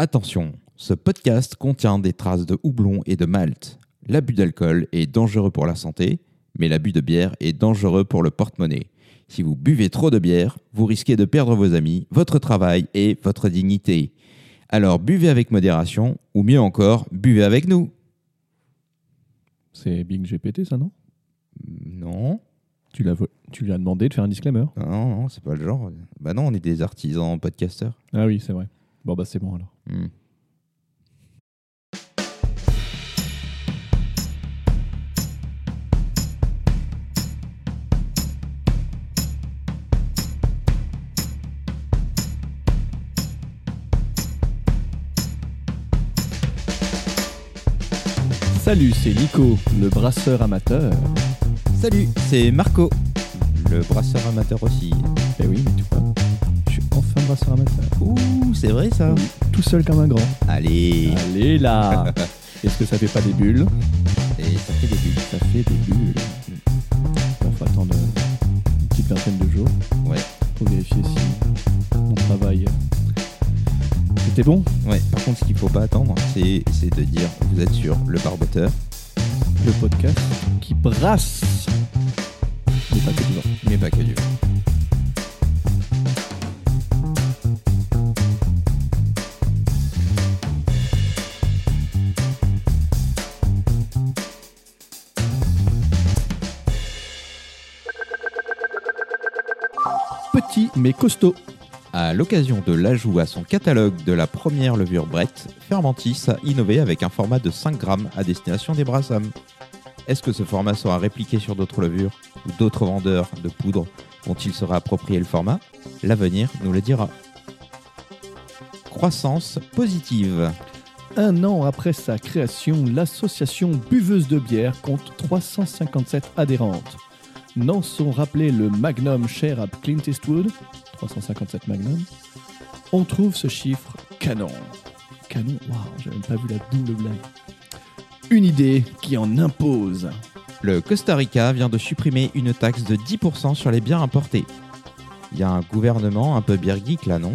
Attention, ce podcast contient des traces de houblon et de malt. L'abus d'alcool est dangereux pour la santé, mais l'abus de bière est dangereux pour le porte-monnaie. Si vous buvez trop de bière, vous risquez de perdre vos amis, votre travail et votre dignité. Alors buvez avec modération, ou mieux encore, buvez avec nous. C'est Bing GPT, ça, non? Non, tu, l'as tu lui as demandé de faire un disclaimer? Non, non, c'est pas le genre. Bah non, on est des artisans podcasteurs. Ah oui, c'est vrai. Bon, bah c'est bon alors. Hmm. Salut, c'est Nico, le brasseur amateur. Salut, c'est Marco, le brasseur amateur aussi. Eh oui, enfin brasseur amateur. Ouh, c'est vrai ça Oui, tout seul comme un grand. Allez Allez là Est-ce que ça fait pas des bulles Et ça fait des bulles. Ça fait des bulles. Bon, faut attendre une petite vingtaine de jours Ouais. pour vérifier si mon travail était bon. Ouais, par contre, ce qu'il faut pas attendre, c'est c'est de dire vous êtes sur le barboteur, Le podcast qui brasse. Mais pas que du mais pas que du. Mais costaud. À l'occasion de l'ajout à son catalogue de la première levure Brett, Fermentis a innové avec un format de 5 grammes à destination des brassams. Est-ce que ce format sera répliqué sur d'autres levures ou d'autres vendeurs de poudre vont-ils se réapproprier le format? L'avenir nous le dira. Croissance positive. Un an après sa création, l'association Buveuse de bière compte 357 adhérentes. N'en sont rappelés le Magnum cher à Clint Eastwood, 357 Magnum. On trouve ce chiffre canon. Canon, waouh, j'ai même pas vu la double blague. Une idée qui en impose. Le Costa Rica vient de supprimer une taxe de 10% sur les bières importées. Il y a un gouvernement un peu geek là, non?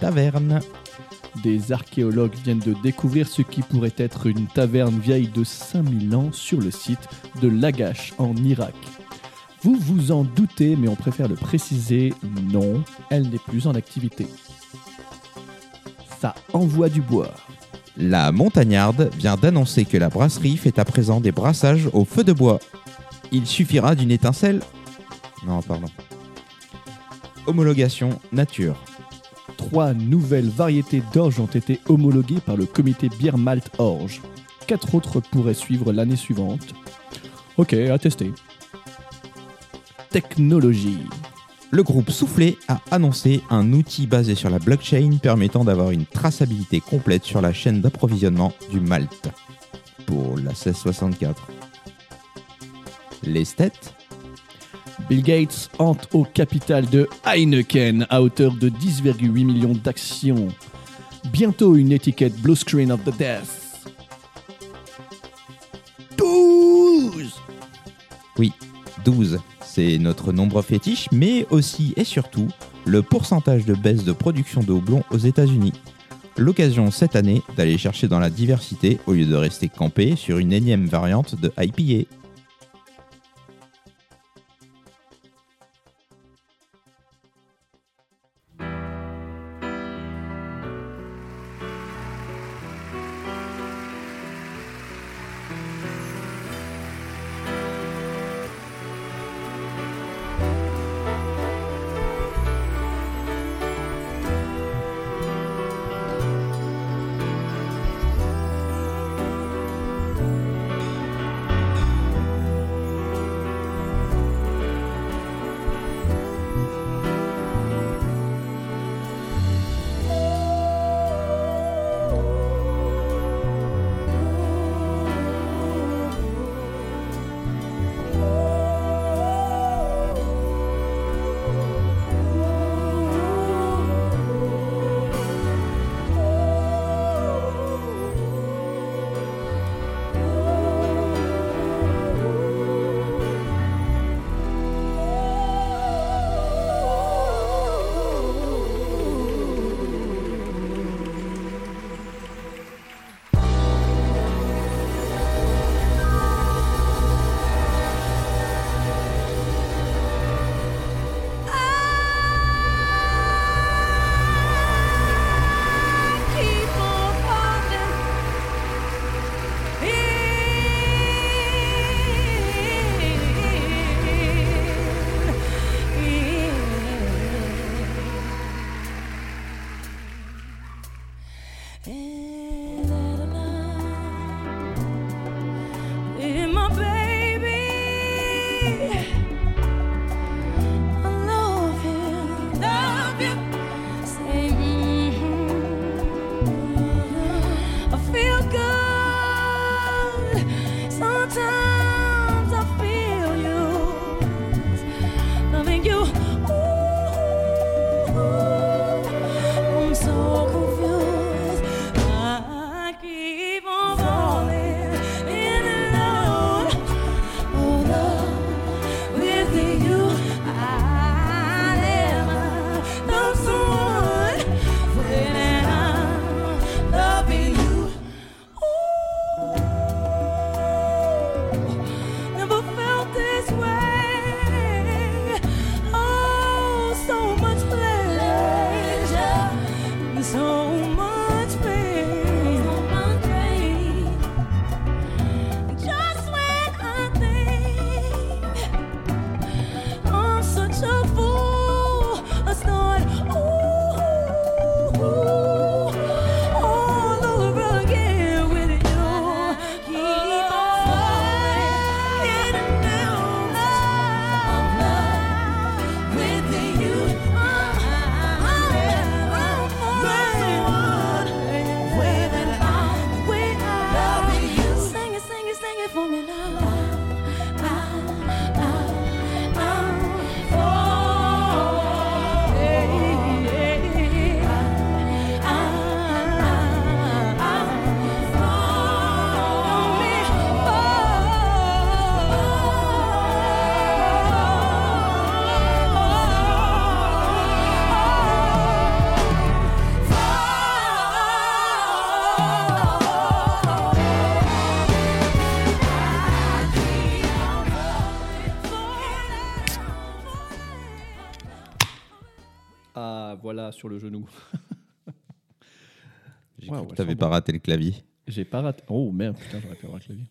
Taverne. Des archéologues viennent de découvrir ce qui pourrait être une taverne vieille de 5000 ans sur le site de Lagash en Irak. Vous vous en doutez, mais on préfère le préciser, non, elle n'est plus en activité. Ça envoie du bois. La Montagnarde vient d'annoncer que la brasserie fait à présent des brassages au feu de bois. Il suffira d'une étincelle Non, pardon. Homologation nature. Trois nouvelles variétés d'orge ont été homologuées par le comité Bière Malte Orge. Quatre autres pourraient suivre l'année suivante. Ok, à tester. Technologie. Le groupe Soufflé a annoncé un outil basé sur la blockchain permettant d'avoir une traçabilité complète sur la chaîne d'approvisionnement du Malte. Pour la 1664. L'esthète Bill Gates hante au capital de Heineken à hauteur de 10,8 millions d'actions. Bientôt une étiquette Blue Screen of the Death. 12 Oui, 12. C'est notre nombre fétiche, mais aussi et surtout le pourcentage de baisse de production de aux États-Unis. L'occasion cette année d'aller chercher dans la diversité au lieu de rester campé sur une énième variante de IPA. Sur le genou. J'ai cru que sans pas raté le clavier. J'ai pas raté. Oh merde, putain, j'aurais pu avoir le clavier.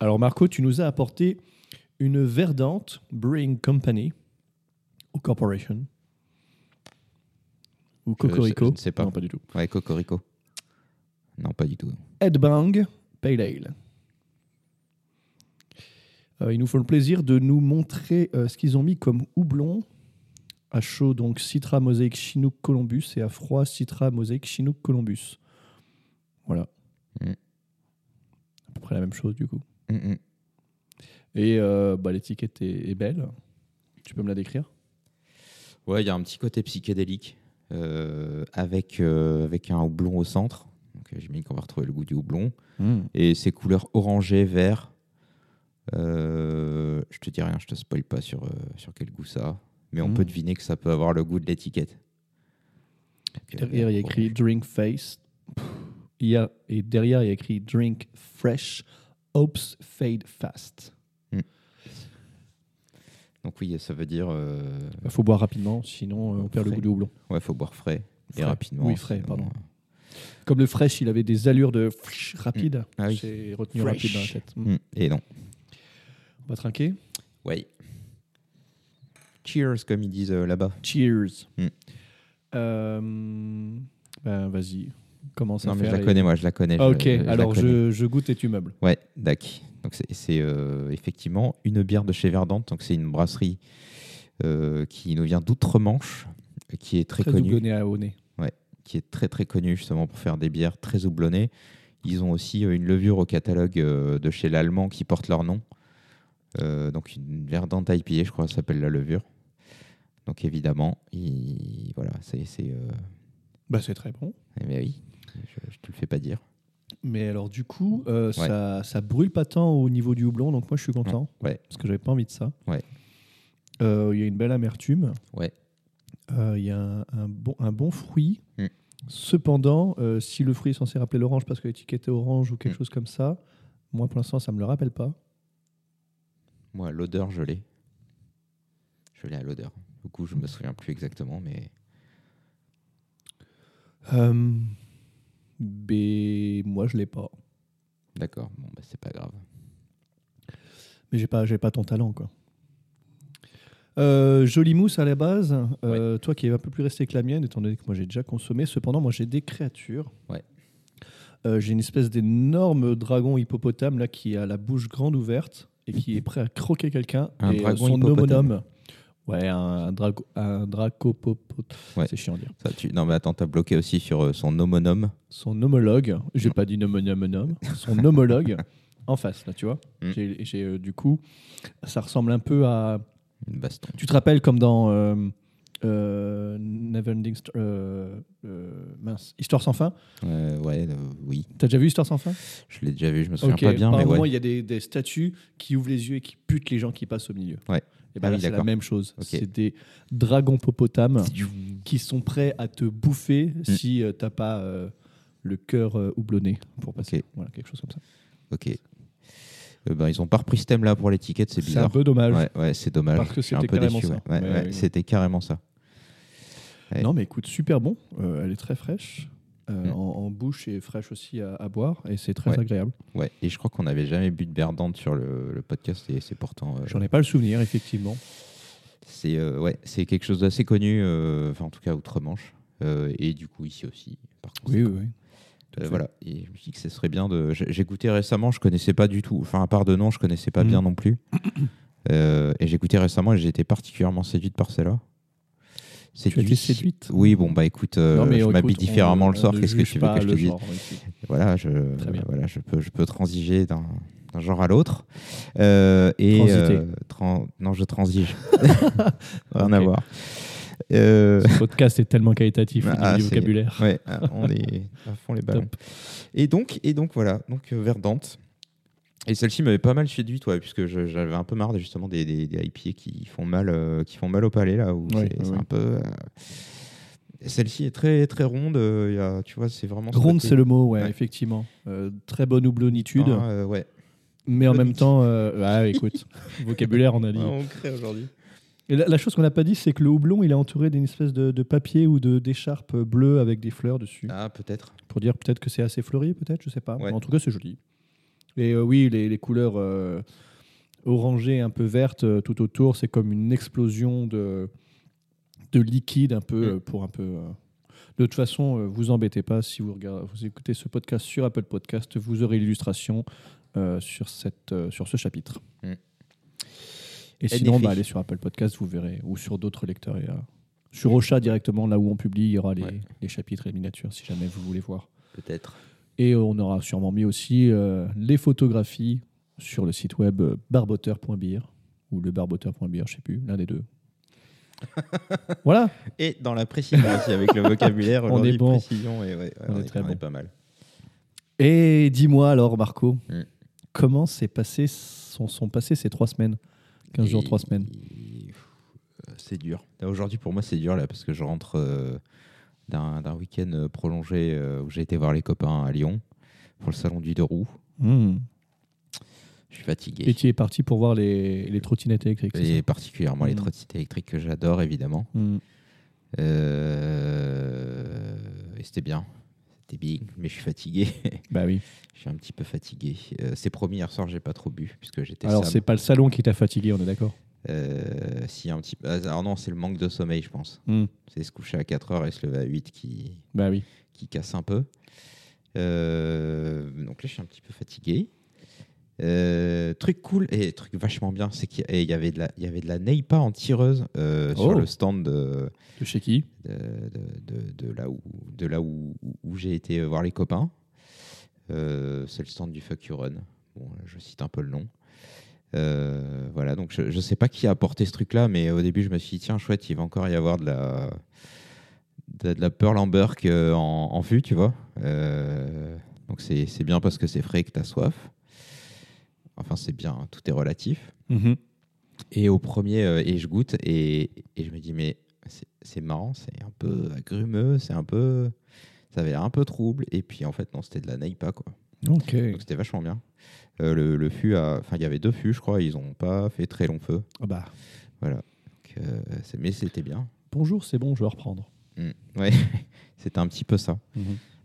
Alors, Marco, tu nous as apporté une verdante Brewing Company ou Corporation ou Je- Cocorico je ne sais pas. Non, pas du tout. Ouais, Cocorico. Non, pas du tout. Headbang Pale Ale. Euh, ils nous font le plaisir de nous montrer euh, ce qu'ils ont mis comme houblon. À chaud, donc Citra Mosaic Chinook Columbus et à froid Citra Mosaic Chinook Columbus. Voilà. Mm. À peu près la même chose du coup. Mm, mm. Et euh, bah, l'étiquette est, est belle. Tu peux me la décrire? Ouais, il y a un petit côté psychédélique euh, avec, euh, avec un houblon au centre. Donc, J'imagine qu'on va retrouver le goût du houblon. Et ces couleurs orangées, vert. Je te dis rien, je te spoil pas sur, sur quel goût ça a. Mais on Mm. peut deviner que ça peut avoir le goût de l'étiquette. Euh, Derrière, il y a écrit. Drink Face. Il y a, et derrière, il y a écrit Drink Fresh. Hopes Fade Fast. Donc oui, ça veut dire... euh, Il faut boire rapidement, sinon euh, on perd le goût du houblon. ouais, faut boire frais et rapidement. Oui, frais, sinon, pardon. euh, Comme le fresh, il avait des allures de fsh rapide. Ah oui. Retenu Fresh. rapide dans la tête. Mm. mm, Et non. On va trinquer. Ouais. Cheers, comme ils disent euh, là-bas. Cheers. Mm. Euh, ben, vas-y. Commence Non, à mais faire. je la et- connais, moi, je la connais. Ah, je- ok, je la alors je, je goûte et tu meubles. Ouais, dac. Donc c'est- euh, effectivement une bière de chez Verdante. Donc c'est une brasserie euh, qui nous vient d'outre-Manche, qui est très, Très connue, à au nez. qui est très très connue justement pour faire des bières très houblonnées. Ils ont aussi une levure au catalogue de chez l'allemand qui porte leur nom. Donc une Verdante IPA, je crois, ça s'appelle la levure. Donc évidemment, il- voilà, c'est c'est, euh, Bah, c'est très bon. eh bien oui, je, je te le fais pas dire. Mais alors, du coup, euh, ça, ça brûle pas tant au niveau du houblon, donc moi je suis content. Ouais. Parce que j'avais pas envie de ça. Ouais. Euh, Il y a une belle amertume. Ouais. Il y a un, un bon, un bon fruit. Mm. Cependant, si le fruit est censé rappeler l'orange parce que l'étiquette est orange ou quelque Mm. chose comme ça, moi pour l'instant ça me le rappelle pas. Moi, l'odeur, je l'ai. Je l'ai à l'odeur. Du coup, je me souviens plus exactement, mais Euh, mais moi je l'ai pas. d'accord. Bon, bah, c'est pas grave. Mais j'ai pas, j'ai pas ton talent quoi. Euh, jolie mousse à la base. Euh, Toi qui es un peu plus resté que la mienne, étant donné que moi j'ai déjà consommé. Cependant, moi j'ai des créatures. Ouais. euh, j'ai une espèce d'énorme dragon hippopotame là qui a la bouche grande ouverte et qui est prêt à croquer quelqu'un. Un et dragon son homonome. Ouais, un, drago, un dracopopot. Ouais. C'est chiant à dire. Ça, tu... Non, mais attends, t'as bloqué aussi sur euh, son homonome. Son homologue, j'ai pas dit nomonome, son homologue en face, là, tu vois. Mm. J'ai- euh, du coup, ça ressemble un peu à. Une baston. Tu te rappelles comme dans euh, euh, Neverending mince, Histoire sans fin? Ouais, oui. T'as déjà vu Histoire sans fin? Je l'ai déjà vu, je me souviens pas bien, par mais moment, ouais. il y a des, des statues qui ouvrent les yeux et qui butent les gens qui passent au milieu. Ouais. Et ben Ah là, oui, c'est la même chose. Ok. C'est des dragons popotames qui sont prêts à te bouffer Mm. si euh, t'as pas euh, le cœur euh, houblonné pour passer. Ok. Voilà, quelque chose comme ça. Ok. Euh, ben, ils ont pas repris ce thème-là pour l'étiquette, c'est C'est bizarre. un peu dommage. Ouais, ouais, c'est dommage. Parce que c'était peu carrément déçu. ça. ouais. Ouais. C'était carrément ça. Non, mais écoute, super bon. Euh, elle est très fraîche. Euh, Mm. en, en bouche et fraîche aussi à, à boire. Et c'est très Ouais. agréable. Ouais. Et je crois qu'on n'avait jamais bu de Verdante sur le, le podcast et c'est pourtant. euh, J'en ai pas le souvenir, effectivement. C'est euh, ouais, c'est quelque chose d'assez connu, enfin en tout cas outre-Manche, et du coup ici aussi. Par Oui, oui, oui. Euh, voilà. Et je me suis dit que ce serait bien de. j'ai- goûté récemment, je connaissais pas du tout. Enfin, à part de nom, je connaissais pas Mhm. bien non plus. Euh, et j'ai goûté récemment et j'ai été particulièrement séduite par celle-là. Tu as été séduite Oui, bon bah écoute, euh, Non, mais je m'habille différemment le soir. Qu'est-ce que tu veux que je te dise. Voilà, je, voilà, je peux, je peux transiger d'un d'un genre à l'autre. Euh, et euh, tran- non, je transige. Rien à voir. Euh, Ce podcast est tellement qualitatif Ah, du vocabulaire. Ouais, ah, on est à fond les ballons. Top. Et donc, et donc voilà, donc euh, Verdante. Et celle-ci m'avait pas mal séduite, ouais, puisque j'avais un peu marre justement des, des, des IPA qui font mal, euh, qui font mal au palais là, où Ouais, c'est ouais, un peu. euh, Celle-ci est très très ronde. euh, il y a, tu vois, c'est vraiment. Ronde, c'est le mot, ouais, effectivement. Très bonne houblonnitude, Ah, ouais. mais en même temps, ah, écoute, vocabulaire, on a dit. Ouais, on crée aujourd'hui. Et la, la chose qu'on n'a pas dit, c'est que le houblon, il est entouré d'une espèce de, de papier ou de d'écharpe bleue avec des fleurs dessus. Ah, peut-être. Pour dire peut-être que c'est assez fleuri, peut-être, je sais pas. Ouais. En tout cas, c'est joli. Et euh, oui, les, les couleurs euh, orangées, un peu vertes euh, tout autour, c'est comme une explosion de, de liquide un peu Mm. pour un peu. De toute façon, vous embêtez pas si vous, regardez, vous écoutez ce podcast sur Apple Podcast, vous aurez l'illustration euh, sur, cette, euh, sur ce chapitre. Mm. Et sinon, bah, allez sur Apple Podcast, vous verrez, ou sur d'autres lecteurs. Et, euh, sur Ocha directement, là où on publie, il y aura les, Ouais. les chapitres et les miniatures si jamais vous voulez voir. Peut-être. Et on aura sûrement mis aussi euh, les photographies sur le site web euh, barboteur.beer ou le barboteur.beer, je sais plus, l'un des deux. voilà, Et dans la précision aussi, avec le vocabulaire, On est bon. précision, et ouais, ouais, On on, est très on bon. est pas mal. Et dis-moi alors, Marco, Mm. comment s'est passé, sont, sont passées ces trois semaines? 15 jours, 3 semaines euh, C'est dur. Aujourd'hui, pour moi, c'est dur là parce que je rentre euh, d'un d'un week-end euh, prolongé euh, où j'ai été voir les copains à Lyon pour le salon du deux roues. Mm. Je suis fatigué. Et tu es parti pour voir les, les trottinettes électriques, Et particulièrement les Mm. trottinettes électriques que j'adore, évidemment. Mm. Euh, Et c'était bien. C'était bien, mais je suis fatigué. Bah oui. je suis un petit peu fatigué. Euh, c'est promis, hier soir, j'ai pas trop bu puisque j'étais Alors, c'est pas le salon qui t'a fatigué, on est d'accord? Euh, si, un petit. Alors non, c'est le manque de sommeil, je pense. Mm. C'est se coucher à 4 heures et se lever à 8 qui, Bah oui. qui casse un peu. Euh, donc là, je suis un petit peu fatigué. Euh, truc cool et truc vachement bien, c'est qu'il y avait de la, il y avait de la Neipa en tireuse sur Oh. le stand de, De chez qui? de, de- de- de là où, de là où, où j'ai été voir les copains. C'est le stand du Fuck You Run. Bon, je cite un peu le nom. Euh, voilà, donc je ne sais pas qui a apporté ce truc-là, mais au début, je me suis dit, tiens, chouette, il va encore y avoir de la, de, de la Pearl Amber que en, en fût, tu vois. Euh, donc c'est bien parce que c'est frais et que tu as soif. Enfin, c'est bien, hein, tout est relatif. Mhm. Et au premier, euh, et je goûte, et, et je me dis, mais c'est- marrant, c'est un peu agrumeux, c'est un peu. Ça avait l'air un peu trouble. Et puis en fait, non, c'était de la Neipa, quoi. Ok. Donc c'était vachement bien. Euh, le, le fût, a- enfin, il y avait deux fûts, je crois, ils n'ont pas fait très long feu. Ah bah, Voilà. Donc, euh, mais c'était bien. bonjour, c'est bon, je vais reprendre. Mm. Ouais, c'était un petit peu ça.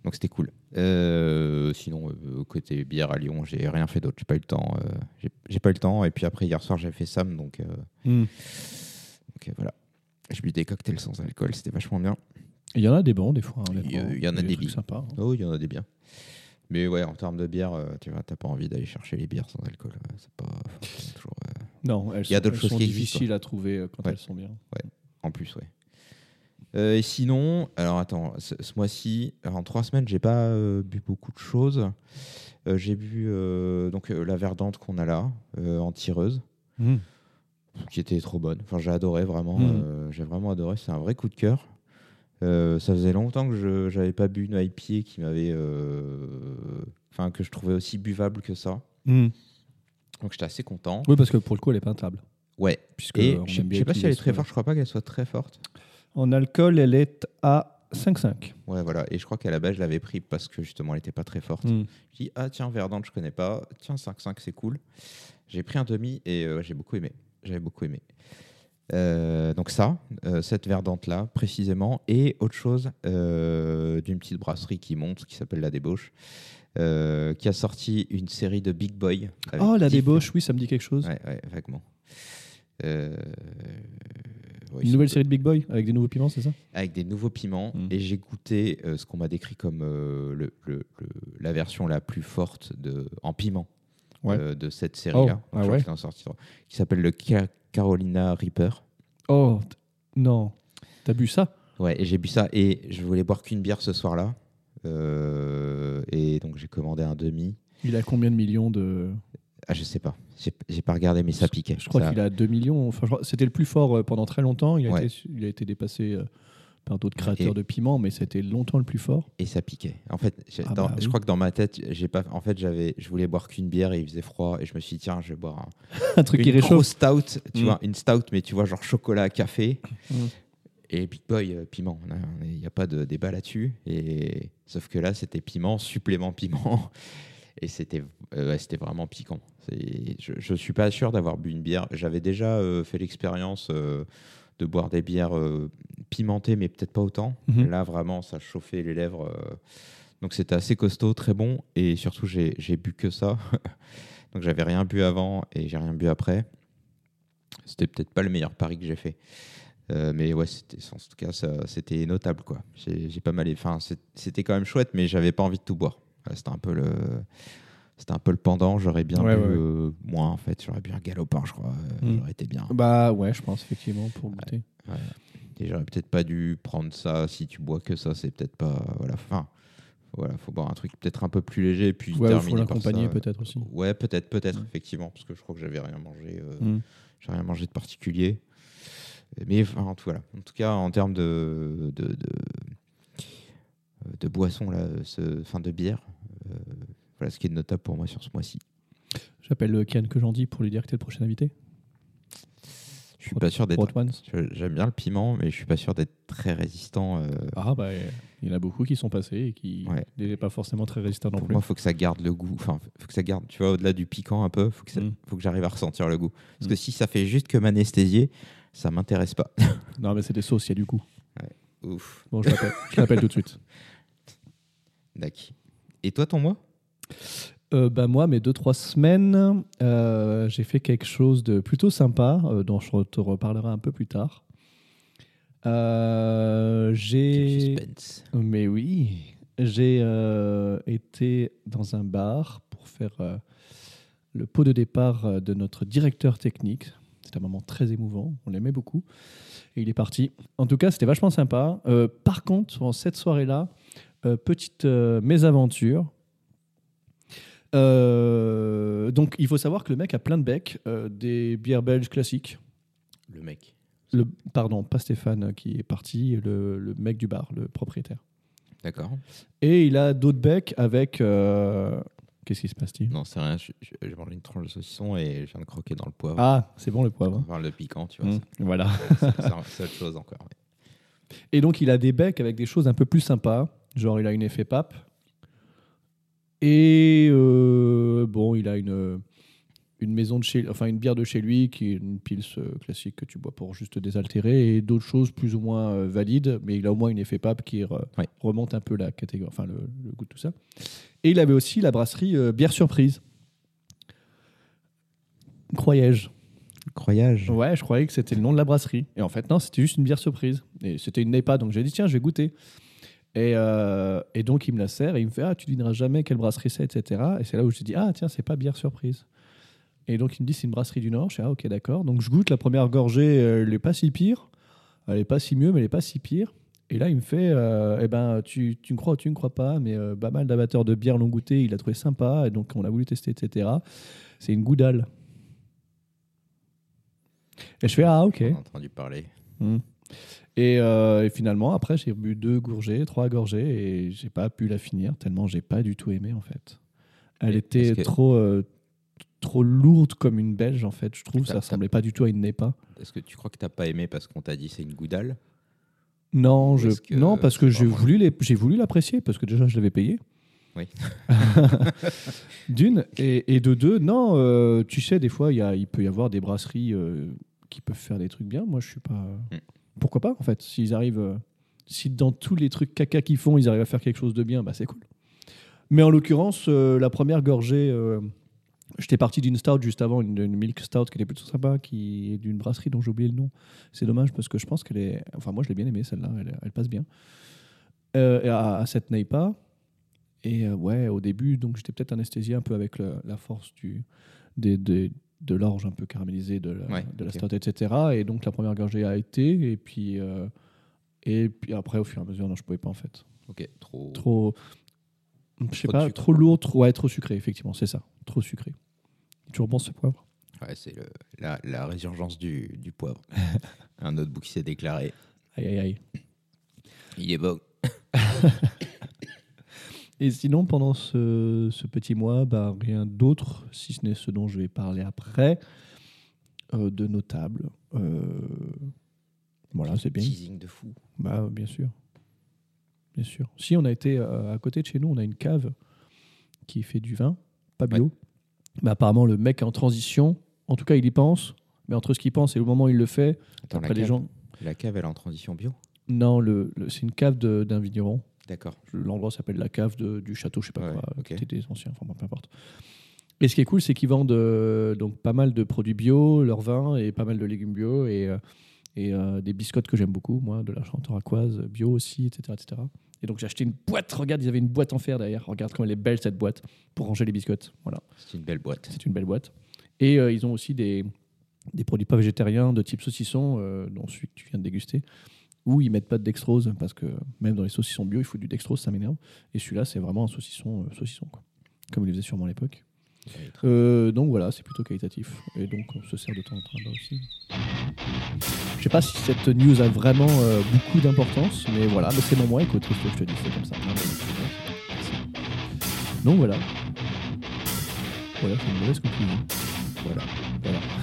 Donc c'était cool. Euh, sinon, côté bière à Lyon, j'ai rien fait d'autre. J'ai pas eu le temps. j'ai- j'ai pas eu le temps. Et puis après, hier soir, j'ai fait Sam. Donc, euh, Mm. donc, voilà. Je bu des cocktails sans alcool. C'était vachement bien. Il y en a des bons, des fois. hein, Il y- honnêtement. il y en a des trucs bi. sympas. hein. Oh, il y en a des biens. Mais ouais, en termes de bière, euh, tu vois, t'as pas envie d'aller chercher les bières sans alcool. euh, C'est pas toujours. euh, Non, elles Il y a sont, d'autres choses sont qui existent, difficiles à trouver quand Ouais. elles sont bien. En plus, ouais. Euh, et sinon, alors attends, ce, ce mois-ci, en trois semaines, j'ai pas euh, bu beaucoup de choses. Euh, j'ai bu donc la verdante qu'on a là, en tireuse, qui était trop bonne. Enfin, j'ai adoré vraiment. Euh, j'ai vraiment adoré. C'est un vrai coup de cœur. Euh, ça faisait longtemps que je j'avais pas bu une IPA qui m'avait, euh, enfin que je trouvais aussi buvable que ça. Mhm. Donc j'étais assez content. Oui, parce que pour le coup, elle est peintable. Ouais. Puisque Et on je bien sais pas si elle est très forte. Je crois pas qu'elle soit très forte. En alcool, elle est à 5,5. Ouais, voilà. Et je crois qu'à la base, je l'avais pris parce que justement, elle n'était pas très forte. Mm. Je dis, ah tiens, Verdante, je connais pas. Tiens, 5-5, c'est cool. J'ai pris un demi et euh, j'ai beaucoup aimé. J'avais beaucoup aimé. Euh, donc ça, euh, cette Verdante-là, précisément. Et autre chose, euh, d'une petite brasserie qui monte, qui s'appelle La Débauche, qui a sorti une série de Big Boy. Oh, la débauche, oui, ça me dit quelque chose. Ouais, ouais, vaguement. Ouais, Une nouvelle série de Big Boy avec des nouveaux piments, c'est ça? Avec des nouveaux piments Mm. et j'ai goûté ce qu'on m'a décrit comme le, le- le- la version la plus forte de, en piment Ouais. euh, de cette série-là, Oh, ah ouais. qui s'appelle le Carolina Reaper. Oh, non. T'as bu ça? Ouais, j'ai bu ça et je voulais boire qu'une bière ce soir-là. Euh, et donc j'ai commandé un demi. Il a combien de millions de. Ah, je sais pas, j'ai pas regardé, mais ça piquait. Je crois Ça- qu'il a 2 millions. Enfin, c'était le plus fort euh, pendant très longtemps. Il a, Ouais. été, il a été dépassé euh, par d'autres créateurs Et- de piments, mais c'était longtemps le plus fort. Et ça piquait. En fait, j'ai- Ah dans- bah je crois que dans ma tête, j'ai pas. En fait, j'avais, je voulais boire qu'une bière et il faisait froid et je me suis dit tiens, je vais boire un, Un truc qui réchauffe. stout, tu Mm. vois, une stout, mais tu vois, genre chocolat, café. Mm. Et Big Boy, euh, piment. Il n'y a pas de débat là-dessus. Et... Sauf que là, c'était piment, supplément piment. Et c'était euh, ouais, c'était vraiment piquant. Je ne suis pas sûr d'avoir bu une bière. J'avais déjà euh, fait l'expérience euh, de boire des bières euh, pimentées, mais peut-être pas autant. Mhm. Là, vraiment, ça chauffait les lèvres. euh. Donc c'était assez costaud, très bon. Et surtout, j'ai j'ai bu que ça. Donc j'avais rien bu avant et j'ai rien bu après. C'était peut-être pas le meilleur pari que j'ai fait. Euh, mais ouais, c'était, en tout cas, ça- c'était notable. quoi. J'ai, pas mal. Enfin, c'était quand même chouette, mais j'avais pas envie de tout boire. Voilà, c'était un peu le. C'était un peu le pendant, j'aurais bien Ouais, bu ouais, ouais. euh, moins en fait, j'aurais bu un galopin, je crois, euh, Mm. j'aurais été bien. Bah ouais, je pense effectivement pour goûter. Et j'aurais peut-être pas dû prendre ça. Si tu bois que ça, c'est peut-être pas. Voilà. Enfin, voilà, faut boire un truc peut-être un peu plus léger, puis Ouais, il faut l'accompagner peut-être aussi. Ouais, peut-être, peut-être, Mm. effectivement, parce que je crois que j'avais rien mangé. euh, Mm. J'ai rien mangé de particulier. Mais enfin, en tout, voilà. en tout cas, en termes de, de, de, de boisson, là, ce, enfin de bière, euh, voilà ce qui est notable pour moi sur ce mois-ci. J'appelle euh, Kian que j'en dis pour lui dire que t'es le prochain invité. Je suis pas sûr d'être. J'aime bien le piment, mais je suis pas sûr d'être très résistant. euh, Ah bah il y en a beaucoup qui sont passés et qui Ouais. n'étaient pas forcément très résistants non pour plus. moi, il faut que ça garde le goût. Enfin, faut que ça garde, tu vois, au-delà du piquant un peu, faut que, ça- Mm. faut que j'arrive à ressentir le goût. Parce Mm. que si ça fait juste que m'anesthésier, ça m'intéresse pas. Non mais c'est des sauces, il y a du goût. Ouf, Bon, je l'appelle tout de suite. d'accord. Et toi, ton mois? Euh, bah moi, mes deux trois semaines, euh, j'ai fait quelque chose de plutôt sympa, euh, dont je te reparlerai un peu plus tard. Euh, j'ai, mais oui, j'ai été dans un bar pour faire le pot de départ de notre directeur technique. C'était un moment très émouvant, on l'aimait beaucoup. Et il est parti. En tout cas, c'était vachement sympa. Par contre, en cette soirée-là, petite mésaventure. Euh, donc, il faut savoir que le mec a plein de becs, euh, des bières belges classiques. Le mec. Le, pardon, pas Stéphane qui est parti, le, le mec du bar, le propriétaire. D'accord. Et il a d'autres becs avec. euh, Qu'est-ce qui se passe-t-il? Non, c'est rien. je- je- J'ai mangé une tranche de saucisson et je viens de croquer dans le poivre. Ah, c'est bon le poivre. Parle de piquant, tu vois. Mmh, voilà. ça- C'est c'est autre chose encore. Et donc, il a des becs avec des choses un peu plus sympas. Genre, il a une effet pape. Et euh, bon, il a une, une maison de chez, enfin une bière de chez lui qui est une pils euh, classique que tu bois pour juste désaltérer et d'autres choses plus ou moins euh, valides. Mais il a au moins une effet pape qui re- Ouais. remonte un peu la catégorie, enfin le, le goût de tout ça. Et il avait aussi la brasserie euh, Bière Surprise. Croyais-je. Croyage. Ouais, je croyais que c'était le nom de la brasserie. Et en fait, non, c'était juste une bière surprise. Et c'était une NEPA, donc j'ai dit, tiens, je vais goûter. Et, euh, et donc, il me la sert et il me fait Ah, tu devineras jamais quelle brasserie c'est, etc. Et c'est là où je dis Ah, tiens, c'est pas bière surprise. Et donc, il me dit C'est une brasserie du Nord. Je dis Ah, ok, d'accord. Donc, je goûte la première gorgée, euh, elle est pas si pire. Elle est pas si mieux, mais elle est pas si pire. Et là, il me fait euh, Eh ben, tu, tu me crois ou tu ne crois pas, mais euh, pas mal d'amateurs de bière l'ont goûté, il a trouvé sympa, et donc on a voulu tester, etc. C'est une goudale. Et je fais Ah, ok. On a entendu parler. Mm. Et, euh, et finalement, après, j'ai bu deux gorgées, trois gorgées, et j'ai pas pu la finir tellement j'ai pas du tout aimé en fait. Elle Et était que- trop, euh, trop lourde comme une belge en fait. Je trouve ça ressemblait pas du tout à une NEPA. Est-ce que tu crois que t'as pas aimé parce qu'on t'a dit c'est une goudale? Non, je, que non parce que j'ai voulu, les- j'ai voulu l'apprécier parce que déjà je l'avais payé. Oui. D'une et, et de deux, non, euh, tu sais, des fois il peut y avoir des brasseries qui peuvent faire des trucs bien. Moi, je suis pas. Mm. Pourquoi pas en fait S'ils arrivent, euh, si dans tous les trucs caca qu'ils font, ils arrivent à faire quelque chose de bien, bah c'est cool. Mais en l'occurrence, euh, la première gorgée, euh, j'étais parti d'une stout juste avant, une, une milk stout qui était plutôt sympa, qui est d'une brasserie dont j'ai oublié le nom. C'est dommage parce que je pense qu'elle est. Enfin, moi, je l'ai bien aimée celle-là, elle, passe bien. À, cette Neipa. Et ouais, au début, donc j'étais peut-être anesthésié un peu avec la force du, des- de l'orge un peu caramélisé de la, Ouais, de la ok. stout, etc. Et donc la première gorgée a été, et puis, euh, et puis après, au fur et à mesure, non, je pouvais pas en fait. Ok, trop. Trop, je sais pas, sucre, trop lourd, trop, ouais, trop sucré, effectivement, c'est ça, trop sucré. Toujours bon ce poivre. Ouais, c'est la, la résurgence du, du poivre. Un autre bout qui s'est déclaré. Aïe, aïe, aïe. Il est bon. Et sinon, pendant ce, ce petit mois, bah, rien d'autre, si ce n'est ce dont je vais parler après, euh, de notable. Euh, voilà, c'est bien. Teasing de fou. Bah, bien sûr. Bien sûr. Si, on a été euh, à côté de chez nous, on a une cave qui fait du vin, pas bio. Mais apparemment, le mec est en transition. En tout cas, il y pense. Mais entre ce qu'il pense et le moment où il le fait, Attends, la après les cave, gens. la cave, elle est en transition bio? Non, le, le- c'est une cave d'un vigneron. D'accord. L'endroit s'appelle la cave de- du château, je sais pas Ouais, quoi, ok. qui était des anciens, enfin bon, peu importe. Et ce qui est cool, c'est qu'ils vendent euh, donc pas mal de produits bio, leur vin et pas mal de légumes bio et, euh, et euh, des biscottes que j'aime beaucoup, moi, de la chantoracoise bio aussi, etc., etc. Et donc j'ai acheté une boîte. Regarde, ils avaient une boîte en fer derrière. Regarde comme elle est belle cette boîte pour ranger les biscottes. Voilà, C'est une belle boîte. c'est une belle boîte. Et ils ont aussi des, des produits pas végétariens de type saucisson, dont celui que tu viens de déguster, où ils mettent pas de dextrose parce que même dans les saucissons bio, il faut du dextrose, ça m'énerve. Et celui-là, c'est vraiment un saucisson, euh, saucisson quoi. comme ils le faisaient sûrement à l'époque. Euh, donc voilà, c'est plutôt qualitatif. Et donc on se sert de temps en temps là aussi. Je sais pas si cette news a vraiment euh, beaucoup d'importance, mais voilà, mais c'est mon mois, écoute, je te dis, c'est comme ça. Merci. Donc voilà. Voilà, c'est une mauvaise conclusion. Voilà, voilà.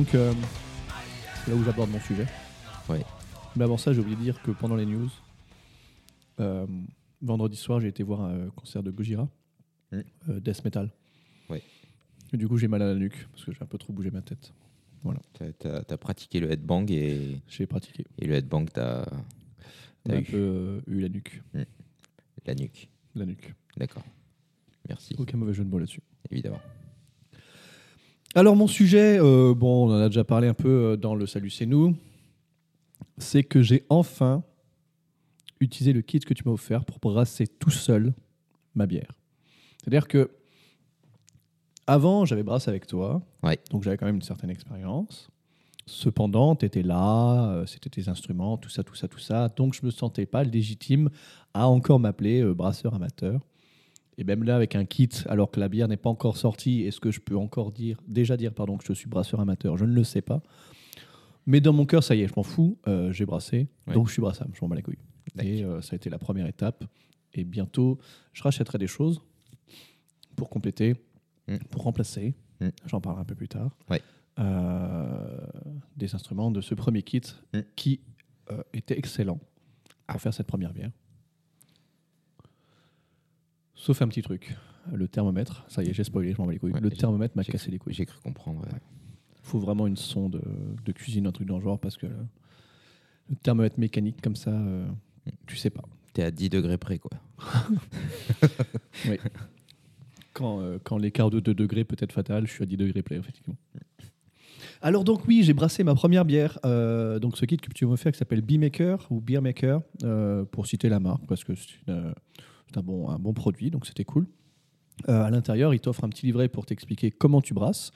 Donc, euh, c'est là où j'aborde mon sujet. Ouais. Mais avant ça, j'ai oublié de dire que pendant les news, euh, vendredi soir, j'ai été voir un concert de Gojira, Mm. euh, Death Metal. Ouais. Et du coup, j'ai mal à la nuque parce que j'ai un peu trop bougé ma tête. T'as- T'as t'as pratiqué le headbang et, J'ai pratiqué. et le headbang, t'as t'as un eu peu eu la nuque. la nuque. La nuque. D'accord. Merci, Aucun mauvais jeu de mots là-dessus. évidemment. Alors mon sujet, euh, bon, on en a déjà parlé un peu euh, dans le Salut c'est nous, c'est que j'ai enfin utilisé le kit que tu m'as offert pour brasser tout seul ma bière. C'est-à-dire que avant, j'avais brassé avec toi, Ouais. donc j'avais quand même une certaine expérience. Cependant, tu étais là, euh, c'était tes instruments, tout ça, tout ça, tout ça. Donc je me sentais pas légitime à encore m'appeler brasseur amateur. Et même là, avec un kit, alors que la bière n'est pas encore sortie, est-ce que je peux encore dire, déjà dire pardon, que je suis brasseur amateur? Je ne le sais pas. Mais dans mon cœur, ça y est, je m'en fous, euh, j'ai brassé, Ouais. donc je suis brassable, je m'en bats les couilles. Et euh, ça a été la première étape. Et bientôt, je rachèterai des choses pour compléter, Mm. pour remplacer. Mm. J'en parlerai un peu plus tard. Ouais. Euh, des instruments de ce premier kit Mm. qui était excellent pour faire cette première bière. Sauf un petit truc, le thermomètre. Ça y est, j'ai spoilé, je m'en bats les couilles. Ouais, le thermomètre m'a cassé les couilles. J'ai cru comprendre. ouais. Il faut vraiment une sonde de, cuisine, un truc dans le genre, parce que le, le thermomètre mécanique comme ça, euh, tu sais pas. T'es à 10 degrés près, quoi. Quand, euh, quand l'écart de 2 degrés peut être fatal, je suis à 10 degrés près, effectivement. Alors donc oui, j'ai brassé ma première bière, euh, donc ce kit que tu m'as fait qui s'appelle Beer Maker ou Beer Maker, euh, pour citer la marque, parce que c'est une- c'est un bon, un bon produit, donc c'était cool. Euh, à l'intérieur, il t'offre un petit livret pour t'expliquer comment tu brasses,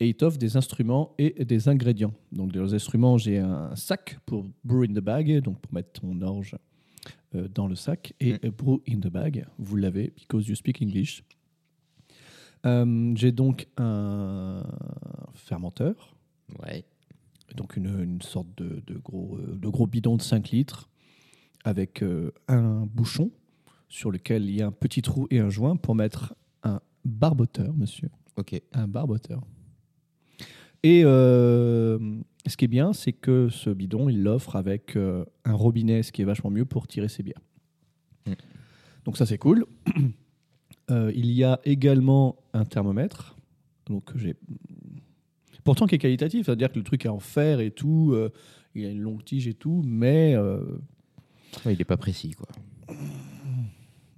et il t'offre des instruments et des ingrédients. Donc dans les instruments, j'ai un sac pour brew in the bag, donc pour mettre ton orge euh, dans le sac, et Mm. brew in the bag, vous l'avez, because you speak English. Euh, j'ai donc un fermenteur, Ouais. donc une, une sorte de, de gros, de gros bidon de 5 litres avec un bouchon sur lequel il y a un petit trou et un joint pour mettre un barboteur, monsieur. Ok. Un barboteur. Et euh, ce qui est bien, c'est que ce bidon, il l'offre avec euh, un robinet, ce qui est vachement mieux pour tirer ses bières. Mm. Donc ça, c'est cool. Euh, il y a également un thermomètre. Donc j'ai pourtant qui est qualitatif, c'est-à-dire que le truc est en fer et tout, il a une longue tige et tout, mais Ouais, il est pas précis, quoi.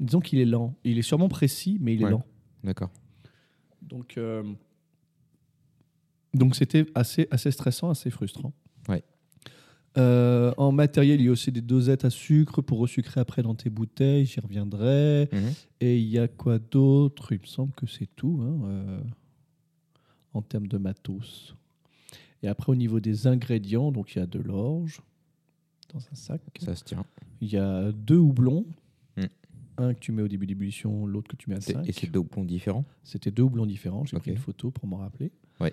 Disons qu'il est lent. Il est sûrement précis, mais il est Ouais. lent. D'accord. Donc, euh, donc c'était assez, assez stressant, assez frustrant. Ouais. Euh, en matériel, il y a aussi des dosettes à sucre pour resucrer après dans tes bouteilles, j'y reviendrai. Mhm. Et il y a quoi d'autre? Il me semble que c'est tout hein, euh, en termes de matos. Et après, au niveau des ingrédients, donc il y a de l'orge dans un sac. Ça se tient. Il y a deux houblons. Un que tu mets au début d'ébullition, l'autre que tu mets à C'est- 5. Et c'est deux houblons différents C'était deux houblons différents. J'ai Ok. pris une photo pour m'en rappeler. Ouais.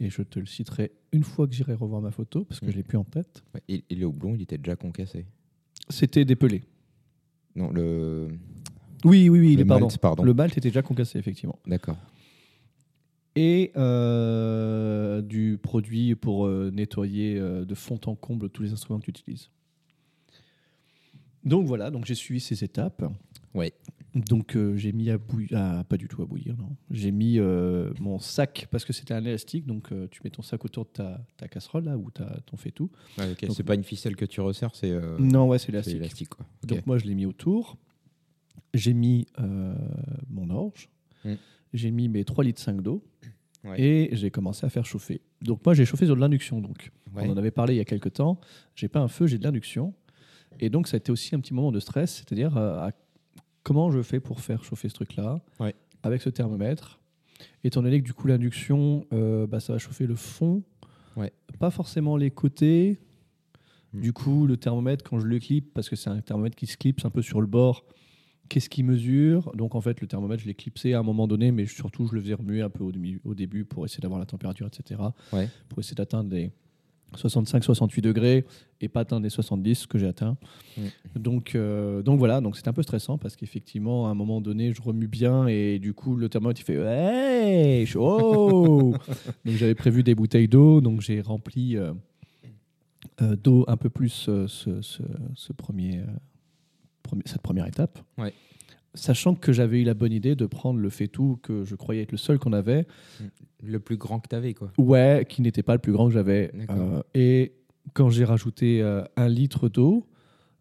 Et je te le citerai une fois que j'irai revoir ma photo, parce que je l'ai plus en tête. Ouais, Et, et le houblon, il était déjà concassé. C'était dépelé. Non, le. Oui, oui, oui, Le pardon. malt, pardon. Le malt était déjà concassé, effectivement. D'accord. Et euh, du produit pour euh, nettoyer euh, de fond en comble tous les instruments que tu utilises. Donc voilà, donc j'ai suivi ces étapes. Ouais. Donc euh, j'ai mis à bouillir, ah, pas du tout à bouillir, non. J'ai mis euh, mon sac, parce que c'était un élastique, donc euh, tu mets ton sac autour de ta, ta casserole, là, où ta, ton fait tout. Ouais, ok. Donc- C'est pas une ficelle que tu resserres, c'est. non, ouais, c'est élastique. élastique, quoi. Donc moi, je l'ai mis autour. J'ai mis mon orge. Mm. J'ai mis mes 3 litres 5 d'eau. Ouais. Et j'ai commencé à faire chauffer. Donc moi, j'ai chauffé sur de l'induction. Donc Ouais. on en avait parlé il y a quelques temps. J'ai pas un feu, j'ai de l'induction. Et donc ça a été aussi un petit moment de stress, c'est-à-dire euh, comment je fais pour faire chauffer ce truc-là Ouais. avec ce thermomètre. Étant donné que du coup l'induction, euh, bah, ça va chauffer le fond, Ouais. pas forcément les côtés. Mm. Du coup, le thermomètre, quand je le clip, parce que c'est un thermomètre qui se clipse un peu sur le bord, qu'est-ce qu'il mesure? Donc en fait, le thermomètre, je l'ai clipsé à un moment donné, mais surtout, je le faisais remuer un peu au, début pour essayer d'avoir la température, etc. Ouais. Pour essayer d'atteindre les 65-68 degrés et pas atteindre les 70 ce que j'ai atteint. Mm. Donc, euh, donc voilà, donc c'était un peu stressant parce qu'effectivement, à un moment donné, je remue bien et du coup, le thermomètre il fait Hey, chaud Donc j'avais prévu des bouteilles d'eau, donc j'ai rempli euh, euh, d'eau un peu plus ce, ce- ce premier, premier- cette première étape. Ouais. Sachant que j'avais eu la bonne idée de prendre le faitout que je croyais être le seul qu'on avait, Le plus grand que t'avais, quoi. Ouais, qui n'était pas le plus grand que j'avais. Euh, et quand j'ai rajouté euh, un litre d'eau,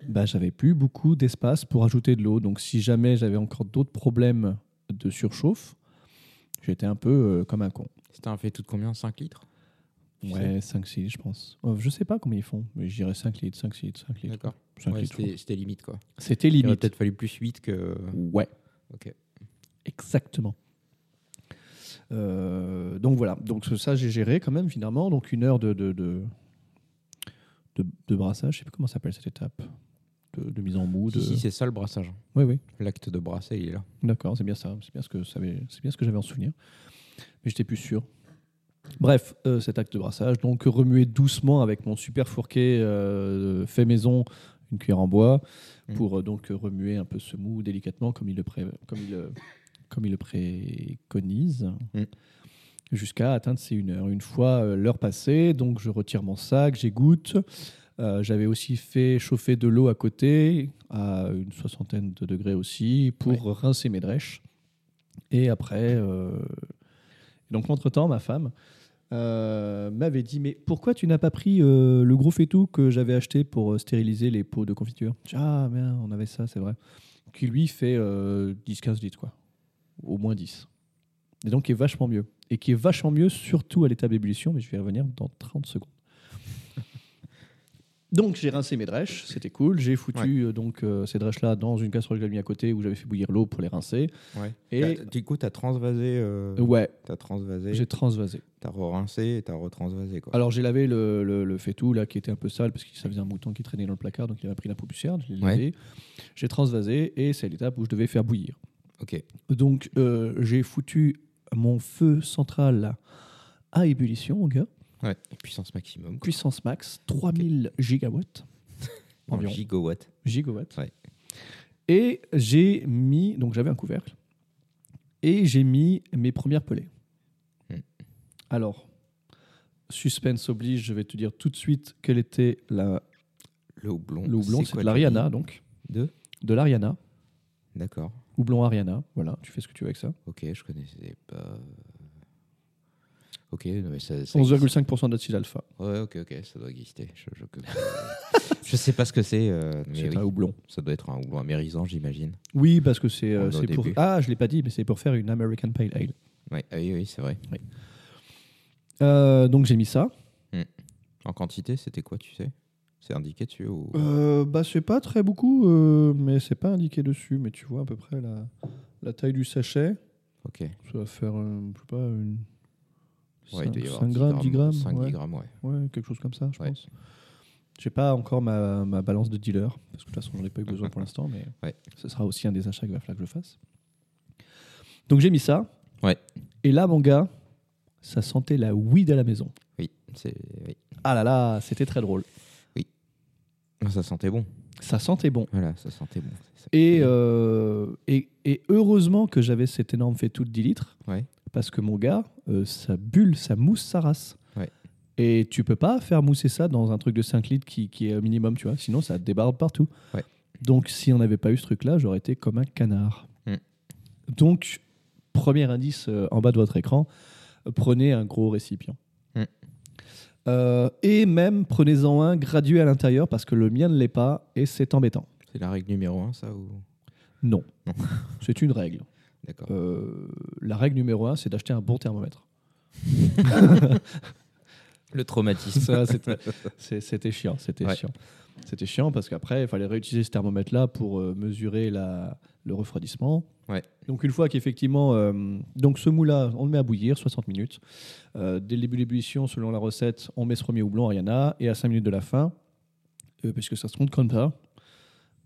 bah, j'avais plus beaucoup d'espace pour ajouter de l'eau. Donc si jamais j'avais encore d'autres problèmes de surchauffe, j'étais un peu euh, comme un con. C'était un fait tout de combien? 5 litres? Tu Ouais, 5-6 je pense. Euh, je sais pas combien ils font, mais je dirais 5 litres, 5 litres, 5 litres. D'accord. 5 Ouais, c'était limite, quoi. C'était Il aurait limite. peut-être fallu plus 8 que. Ouais. Ok. Exactement. Euh, donc voilà, donc ça j'ai géré quand même finalement, donc une heure de, de, de, de, de brassage, je sais plus comment ça s'appelle cette étape, de, de mise en mou. De... Si, si, c'est ça le brassage. oui, oui, L'acte de brasser, il est là. d'accord, c'est bien ça, c'est bien ce que ça avait- c'est bien ce que j'avais en souvenir, mais j'étais plus sûr. Bref, euh, cet acte de brassage, donc remuer doucement avec mon super fourquet euh, fait maison, une cuillère en bois, Mm. pour euh, donc remuer un peu ce mou délicatement comme il le, pré- comme il, le- comme il le préconise, Mm. jusqu'à atteindre ces une heure. Une fois l'heure passée, donc je retire mon sac, j'égoutte. J'avais aussi fait chauffer de l'eau à côté, à une soixantaine de degrés aussi, pour rincer mes drèches. Et après, donc entre-temps, ma femme euh, m'avait dit Mais pourquoi tu n'as pas pris euh, le gros faitout que j'avais acheté pour euh, stériliser les pots de confiture? Ah, merde, on avait ça, c'est vrai. Qui lui fait euh, 10-15 litres, quoi. Au moins 10. Et donc, qui est vachement mieux. Et qui est vachement mieux, surtout à l'état d'ébullition, mais je vais y revenir dans 30 secondes. Donc j'ai rincé mes drèches, c'était cool. J'ai foutu euh, donc euh, ces drèches là dans une casserole que j'avais mis à côté où j'avais fait bouillir l'eau pour les rincer. Ouais. Et T'as- Du coup, t'as transvasé. euh, ouais, T'as transvasé. j'ai transvasé. T'as re-rincé et t'as retransvasé, quoi. Alors j'ai lavé le, le, le faitout là qui était un peu sale parce que ça faisait un mouton qui traînait dans le placard donc il avait pris la poussière. Ouais. lavé. J'ai transvasé et c'est l'étape où je devais faire bouillir. Ok. Donc euh, j'ai foutu mon feu central à ébullition, gars. Ouais. Et puissance maximum. quoi. Puissance max, 3000 gigawatts. En environ. gigawatts. gigawatts. Ouais. Et j'ai mis, donc j'avais un couvercle, et j'ai mis mes premières pelées. Hmm. Alors, suspense oblige, je vais te dire tout de suite quelle était la, Le houblon. le houblon. c'est quoi de l'Ariana, donc. De De l'Ariana. D'accord. Houblon Ariana. Voilà, tu fais ce que tu veux avec ça. Ok, je connaissais pas. Ok, non, mais ça. ça existe. 11,5% d'acide alpha. Ouais, ok, ok, ça doit exister. Je, je, je sais pas ce que c'est, euh, C'est oui, un houblon. ça doit être un houblon amérisant, j'imagine. Oui, parce que c'est euh, pour. Ah, je l'ai pas dit, mais c'est pour faire une American Pale Ale. Ouais, ah oui, oui, c'est vrai. Euh, donc j'ai mis ça. En quantité, c'était quoi, tu sais? C'est indiqué dessus ou... Euh, bah c'est pas très beaucoup, mais c'est pas indiqué dessus. Mais tu vois à peu près la, la taille du sachet. Ok. Ça va faire, je sais pas, une. Ouais, 5, il doit y avoir 10 grammes, 10 grammes. 5 ouais. grammes, ouais. Ouais, quelque chose comme ça, je pense. J'ai pas encore ma, ma balance de dealer, parce que de toute façon, j'en ai pas eu besoin pour l'instant, mais ce sera aussi un des achats qu'il va falloir que je fasse. Donc j'ai mis ça. Ouais. Et là, mon gars, ça sentait la weed à la maison. Oui, c'est. Oui. Ah là là, c'était très drôle. Ah, Ça sentait bon. Ça sentait bon. Voilà, ça sentait bon. Ça. Et, euh, et, et heureusement que j'avais cette énorme fêtouille de 10 litres, Ouais. Parce que mon gars, euh, ça bulle, ça mousse sa race. Ouais. Et tu peux pas faire mousser ça dans un truc de 5 litres qui, qui est au minimum, tu vois, sinon ça débarde partout. Ouais. Donc si on n'avait pas eu ce truc-là, j'aurais été comme un canard. Mm. Donc, premier indice euh, en bas de votre écran, prenez un gros récipient. Mm. Euh, et même prenez-en un gradué à l'intérieur parce que le mien ne l'est pas et c'est embêtant. C'est la règle numéro un, ça ou... Non, Non. c'est une règle. Euh, la règle numéro un, c'est d'acheter un bon thermomètre. Le traumatisme. C'était- chiant, c'était Ouais. chiant. C'était chiant parce qu'après, il fallait réutiliser ce thermomètre-là pour euh, mesurer la, le refroidissement. Ouais. Donc une fois qu'effectivement, euh, donc ce moule-là, on le met à bouillir 60 minutes. Euh, dès le début de l'ébullition, selon la recette, on met ce premier houblon Ariana et à 5 minutes de la fin, puisque ça se compte comme ça,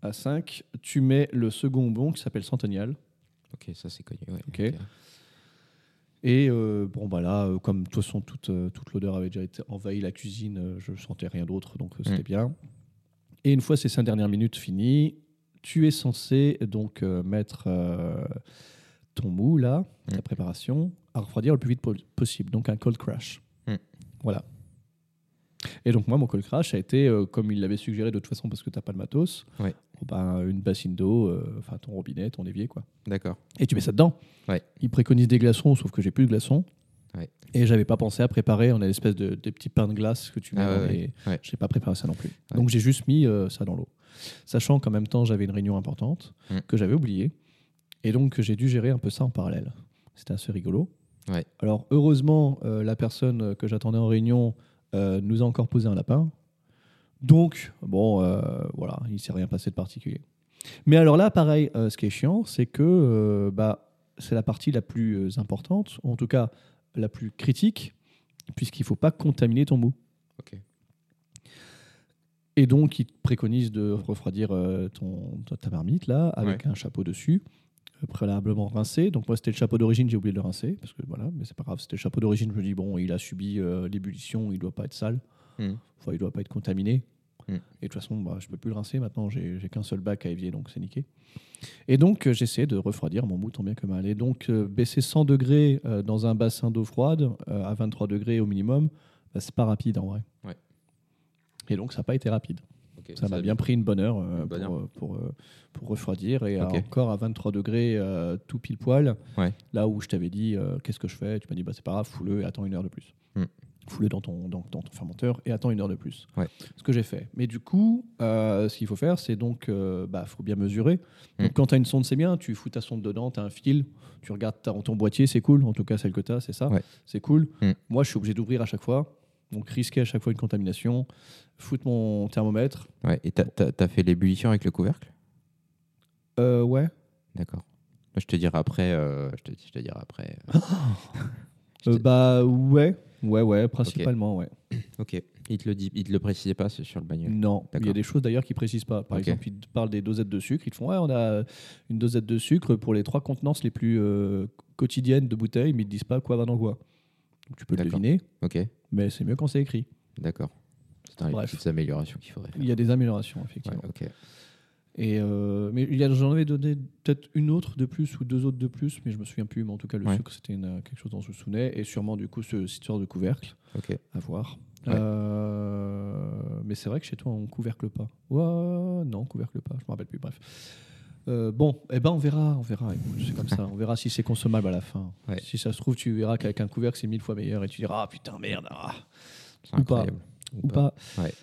à 5, tu mets le second houblon qui s'appelle Centennial. Ok, ça c'est connu. ouais. Ok. Et euh, bon, bah là, euh, comme de toute façon, toute, euh, toute l'odeur avait déjà été envahi la cuisine, euh, je sentais rien d'autre, donc euh, c'était Mm. bien. Et une fois ces cinq dernières minutes finies, tu es censé donc euh, mettre euh, ton mou, là, ta Mm. préparation, à refroidir le plus vite po- possible, donc un cold crash. Mm. Voilà. Et donc moi, mon cold crash a été, euh, comme il l'avait suggéré de toute façon parce que tu n'as pas le matos, Ouais. Ben, une bassine d'eau, euh, enfin ton robinet, ton évier, quoi. D'accord. Et tu mets ça dedans. Ouais. Il préconise des glaçons, sauf que j'ai plus de glaçons. Ouais. Et j'avais pas pensé à préparer. On a l'espèce de des petits pains de glace que tu mets. Ah ouais, ouais. J'ai pas préparé ça non plus. Donc j'ai juste mis euh, ça dans l'eau, sachant qu'en même temps j'avais une réunion importante Mm. que j'avais oubliée, et donc j'ai dû gérer un peu ça en parallèle. C'était assez rigolo. Ouais. Alors heureusement, euh, la personne que j'attendais en réunion euh, nous a encore posé un lapin. Donc bon, euh, voilà, il s'est rien passé de particulier. Mais alors là, pareil, euh, ce qui est chiant, c'est que euh, bah, c'est la partie la plus importante, ou en tout cas la plus critique, puisqu'il ne faut pas contaminer ton mou. Et donc, il te préconise de refroidir ton, ta- marmite, là, avec un chapeau dessus, préalablement rincé. Donc, moi, c'était le chapeau d'origine, j'ai oublié de le rincer, parce que voilà, mais c'est pas grave, c'était le chapeau d'origine. Je me dis, bon, il a subi euh, l'ébullition, il doit pas être sale, Hmm. enfin, il doit pas être contaminé. Mm. Et de toute façon, bah, je peux plus le rincer maintenant, j'ai qu'un seul bac à évier, donc c'est niqué. Et donc, euh, j'essaie de refroidir mon mou tant bien que mal. Et donc, euh, baisser 100 degrés euh, dans un bassin d'eau froide, euh, à 23 degrés au minimum, bah, c'est pas rapide en vrai. Ouais. Et donc, ça n'a pas été rapide. Ça m'a bien pris une bonne heure, Une bonne pour, heure. pour, pour refroidir. Et à- Ok. encore à 23 degrés, tout pile poil, Ouais. là où je t'avais dit qu'est-ce que je fais, tu m'as dit bah, c'est pas grave, fous-le et attends une heure de plus. Hmm. Fous-le dans ton, dans, dans ton fermenteur et attends une heure de plus. Ouais. Ce que j'ai fait. Mais du coup, euh, ce qu'il faut faire, c'est donc, il bah, faut bien mesurer. Donc Hmm. quand tu as une sonde, c'est bien, tu fous ta sonde dedans, tu as un fil, tu regardes ta- ton boîtier, c'est cool, en tout cas celle que tu as, c'est ça, Ouais. c'est cool. Hmm. Moi, je suis obligé d'ouvrir à chaque fois. Donc risquer à chaque fois une contamination, foutre mon thermomètre, Ouais. Et t'as t'as fait l'ébullition avec le couvercle? Euh, ouais. D'accord. Je te dirai après. euh, je, te, je te dirai après. euh. Euh, te- bah ouais, ouais, ouais, principalement, ouais. Ok. Il te le dit, il te le précisait pas sur le bagnole. Non, il y a des choses d'ailleurs qui précisent pas. Par exemple, ils te parlent des dosettes de sucre. Ils te font, ouais, on a une dosette de sucre pour les trois contenances les plus euh, quotidiennes de bouteilles, mais ils te disent pas quoi va dans quoi. Donc tu peux le deviner, Ok. mais c'est mieux quand c'est écrit. D'accord. C'est Bref. petites améliorations qu'il faudrait faire. Il y a des améliorations, effectivement. Ouais, ok. Et euh, mais il y a- j'en avais donné peut-être une autre de plus ou deux autres de plus, mais je me souviens plus. Mais en tout cas, le Ouais. sucre, c'était une- quelque chose dont je me souvenais. Et sûrement, du coup, ce cette histoire de couvercle. Ok. À voir. Ouais. Euh, mais c'est vrai que chez toi, on couvercle pas. Ouais, non, on couvercle pas. Je me rappelle plus. Bref. Euh, bon, eh ben on verra, on verra. C'est comme ça. On verra si c'est consommable à la fin. Ouais. Si ça se trouve, tu verras qu'avec un couvercle, c'est mille fois meilleur et tu diras ah putain merde. ah. Ou pas. Ou pas. Ouais.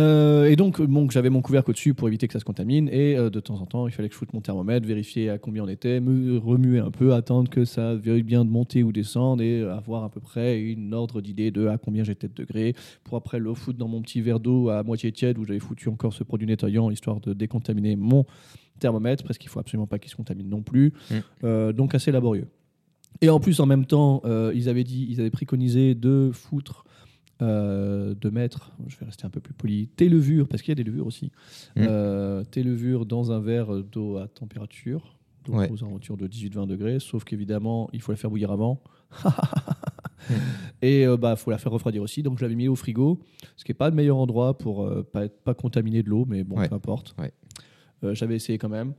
Euh, et donc, bon, j'avais mon couvercle au-dessus pour éviter que ça se contamine. Et euh, de temps en temps, il fallait que je foute mon thermomètre, vérifier à combien on était, me remuer un peu, attendre que ça veuille bien de monter ou descendre et avoir à peu près une ordre d'idée de à combien j'étais de degrés. Pour après le foutre dans mon petit verre d'eau à moitié tiède où j'avais foutu encore ce produit nettoyant histoire de décontaminer mon thermomètre parce qu'il faut absolument pas qu'il se contamine non plus. Mm. Euh, donc assez laborieux. Et en plus, en même temps, ils avaient dit, ils avaient préconisé de foutre euh, de mettre, je vais rester un peu plus poli, tes levures, parce qu'il y a des levures aussi, Mm. euh, tes levures dans un verre d'eau à température, donc Ouais. aux alentours de 18-20 degrés, sauf qu'évidemment, il faut la faire bouillir avant. Et euh, bah faut la faire refroidir aussi. Donc je l'avais mis au frigo, ce qui est pas le meilleur endroit pour pas être pas contaminé de l'eau, mais bon, Ouais. peu importe. Ouais. J'avais essayé quand même.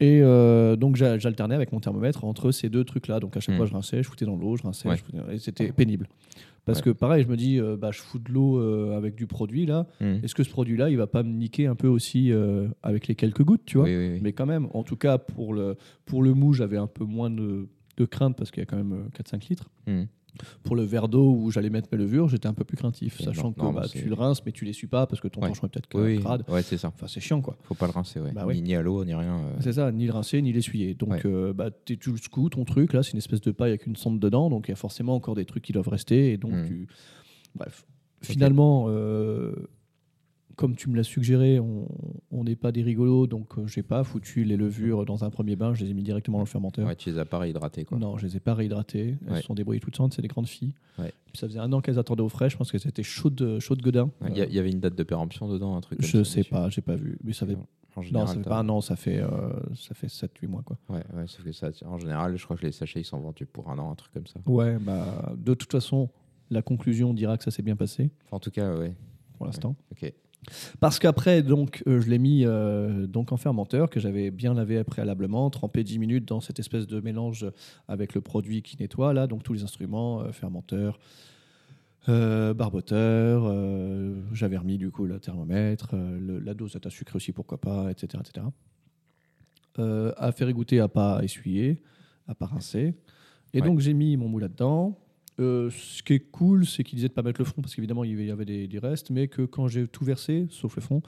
Et euh, donc j'a- j'alternais avec mon thermomètre entre ces deux trucs-là. Donc à chaque Mm. fois je rinçais, je foutais dans l'eau, je rinçais, Ouais. je foutais- et c'était pénible. Parce Ouais. que pareil, je me dis, euh, bah, je fous de l'eau euh, avec du produit là. Hmm. Est-ce que ce produit-là, il va pas me niquer un peu aussi euh, avec les quelques gouttes, tu vois Oui, oui, oui. Mais quand même, en tout cas, pour le, pour le mou, j'avais un peu moins de, de crainte parce qu'il y a quand même euh, 4-5 litres. Hmm. Pour le verre d'eau où j'allais mettre mes levures, j'étais un peu plus craintif, Et sachant non, que non, bah, tu le rinces, mais tu l'essuies pas parce que ton Ouais. est peut-être Oui, crade. Ouais, c'est ça. Enfin, c'est chiant, quoi. Faut pas le rincer, ouais. Bah. Ni, ni à l'eau, ni rien. euh. C'est ça, ni le rincer, ni l'essuyer. Donc, Ouais. euh, bah, tu le secoues, ton truc, là, c'est une espèce de paille avec une sonde dedans, donc il y a forcément encore des trucs qui doivent rester. Et donc, Mm. tu- bref. Finalement, euh, comme tu me l'as suggéré, on n'est pas des rigolos, donc euh, j'ai pas foutu les levures dans un premier bain, je les ai mis directement dans le fermenteur. Ouais, tu les as pas réhydratés, quoi. Non, je les ai pas réhydratées. Elles Ouais. se sont débrouillées toutes seules, c'est des grandes filles. Ouais. Puis ça faisait un an qu'elles attendaient au frais, je pense qu'elles étaient chaudes, chaudes godin. Il y, avait une date de péremption dedans, un truc comme je ça, sais dessus. pas, j'ai pas vu. Mais ça fait, non, ça fait pas un an, ça fait, euh, ça fait 7-8 mois. Quoi. Ouais, ouais, sauf que ça, en général, je crois que les sachets, ils sont vendus pour un an, un truc comme ça. Ouais, bah, de toute façon, la conclusion dira que ça s'est bien passé Enfin, en tout cas, ouais. pour l'instant. Ok. Parce qu'après, donc, euh, je l'ai mis euh, donc en fermenteur que j'avais bien lavé préalablement, trempé 10 minutes dans cette espèce de mélange avec le produit qui nettoie, là, donc tous les instruments, euh, fermenteur, barboteur, j'avais remis du coup le thermomètre, le- la dose à sucre aussi, pourquoi pas, etc. etc. À faire égoutter, à pas essuyer, à pas rincer. Et Ouais. donc j'ai mis mon moule là-dedans. Euh, ce qui est cool, c'est qu'il disait de pas mettre le fond parce qu'évidemment il y avait des, des restes, mais que quand j'ai tout versé, sauf le fond,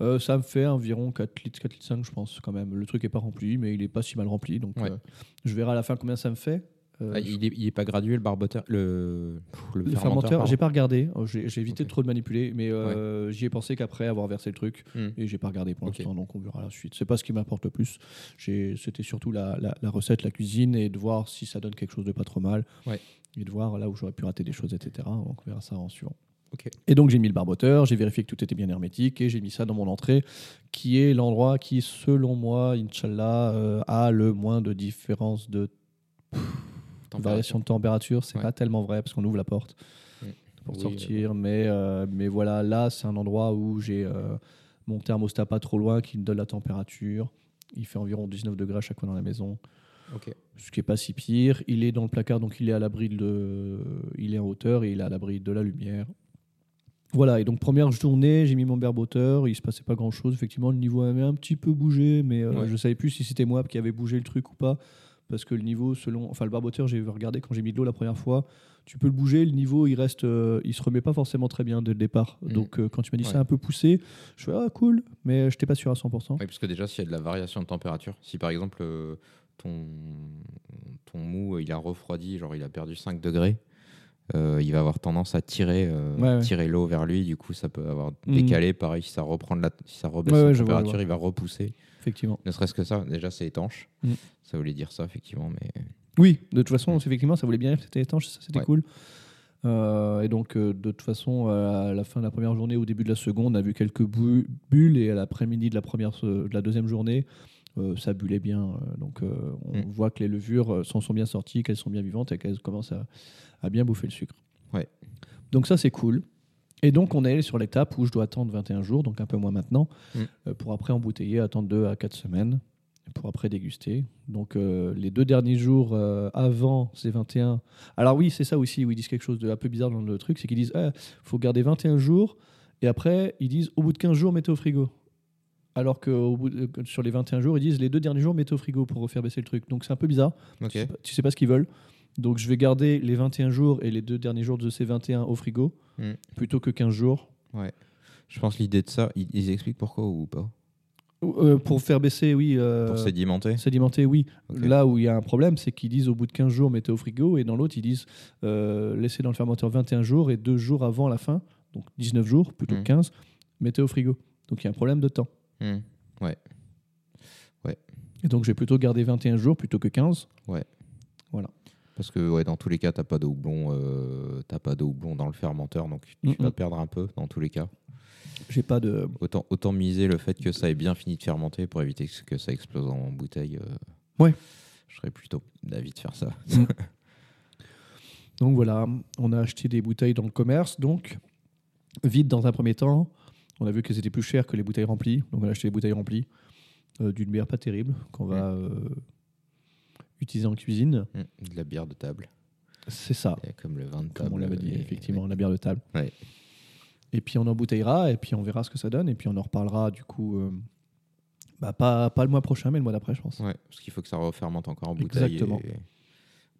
euh, ça me fait environ 4 litres, 4 litres 5, je pense quand même. Le truc est pas rempli, mais il est pas si mal rempli, donc Ouais. euh, je verrai à la fin combien ça me fait. Ah, il, est, il est pas gradué, le barboteur Le, le, le fermenteur, j'ai pas regardé. Oh, J'ai j'ai évité Ok. trop de manipuler, mais euh, j'y ai pensé qu'après avoir versé le truc, Hmm. et j'ai pas regardé pour l'instant, donc on verra la suite. C'est pas ce qui m'importe le plus. J'ai- C'était surtout la, la- la recette, la cuisine, et de voir si ça donne quelque chose de pas trop mal, Ouais. Et de voir là où j'aurais pu rater des choses, etc. Donc on verra ça en suivant. Ok. Et donc j'ai mis le barboteur, j'ai vérifié que tout était bien hermétique, et j'ai mis ça dans mon entrée, qui est l'endroit qui, selon moi, Inch'Allah, euh, a le moins de différence de variation de température, c'est Ouais. pas tellement vrai parce qu'on ouvre la porte Mm. pour Oui, sortir, mais, euh, mais voilà, là c'est un endroit où j'ai euh, mon thermostat pas trop loin qui me donne la température. Il fait environ 19 degrés à chaque fois dans la maison, Ok. Ce qui est pas si pire. Il est dans le placard, donc il est à l'abri de, il est en hauteur et il est à l'abri de la lumière. Voilà, et donc première journée, j'ai mis mon barboteur, il se passait pas grand chose. Effectivement, le niveau avait un petit peu bougé, mais euh, Ouais. je savais plus si c'était moi qui avait bougé le truc ou pas. Parce que le niveau, selon. Enfin, le barboteur, j'ai regardé quand j'ai mis de l'eau la première fois. Tu peux le bouger, le niveau, il reste. euh, il se remet pas forcément très bien dès le départ. Mhm. Donc, euh, quand tu m'as dit Ouais. c'est un peu poussé, je fais ah cool, mais je n'étais pas sûr à 100%. Oui, parce que déjà, s'il y a de la variation de température, si par exemple euh, ton, ton mou il a refroidi, genre il a perdu 5 degrés, euh, il va avoir tendance à tirer, euh, Ouais, ouais. tirer l'eau vers lui. Du coup, ça peut avoir Mhm. décalé. Pareil, si ça reprend de la, si ça rebaisse Ouais, la vois, température, il va repousser. Effectivement. Ne serait-ce que ça, déjà c'est étanche. Mhm. Ça voulait dire ça, effectivement. Mais Oui, de toute façon, effectivement, ça voulait bien dire que c'était étanche, ça c'était cool. Euh, et donc, euh, de toute façon, euh, à la fin de la première journée, au début de la seconde, on a vu quelques bu- bulles, et à l'après-midi de la première, de la deuxième journée, euh, ça bullait bien. euh, donc, euh, on Mm. voit que les levures euh, s'en sont bien sorties, qu'elles sont bien vivantes et qu'elles commencent à, à bien bouffer le sucre. Ouais. Donc ça, c'est cool. Et donc, on est allé sur l'étape où je dois attendre 21 jours, donc un peu moins maintenant, Mm. euh, pour après embouteiller, attendre 2 à 4 semaines, pour après déguster. Donc, euh, les deux derniers jours euh, avant ces 21... Alors oui, c'est ça aussi, où ils disent quelque chose de un peu bizarre dans le truc, c'est qu'ils disent, il faut garder 21 jours, et après, ils disent, au bout de 15 jours, mettez au frigo. Alors que au bout de- sur les 21 jours, ils disent, les deux derniers jours, mettez au frigo pour refaire baisser le truc. Donc, c'est un peu bizarre. Tu sais pas- Tu sais pas ce qu'ils veulent. Donc je vais garder les 21 jours et les deux derniers jours de ces 21 au frigo Mm. plutôt que 15 jours. Je pense l'idée de ça, ils, ils expliquent pourquoi ou pas Euh, pour faire baisser, oui. euh, Pour sédimenter. sédimenter, oui. Là où il y a un problème, c'est qu'ils disent au bout de 15 jours, mettez au frigo. Et dans l'autre, ils disent euh, laissez dans le fermenteur 21 jours et deux jours avant la fin, donc 19 jours plutôt que 15, mettez au frigo. Donc il y a un problème de temps. Hmm. Et donc je vais plutôt garder 21 jours plutôt que 15. Parce que ouais, dans tous les cas, t'as pas de houblon, euh, pas de houblon dans le fermenteur, donc tu Mm, vas mm. perdre un peu dans tous les cas. J'ai pas de. Autant, autant miser le fait que ça ait bien fini de fermenter pour éviter que- ça explose en bouteille. euh, Ouais. Je serais plutôt d'avis de faire ça. Donc voilà, on a acheté des bouteilles dans le commerce, donc vide dans un premier temps. On a vu qu'elles étaient plus chères que les bouteilles remplies, donc on a acheté des bouteilles remplies euh, d'une bière pas terrible qu'on va euh, utiliser en cuisine. Mm, De la bière de table. C'est ça, Et Comme le vin de table. comme on l'avait dit, et- effectivement, la bière de table. Ouais. Et puis on embouteillera, et puis on verra ce que ça donne, et puis on en reparlera du coup, euh, bah, pas, pas le mois prochain, mais le mois d'après, je pense. Ouais, parce qu'il faut que ça refermente encore en bouteille. Exactement. et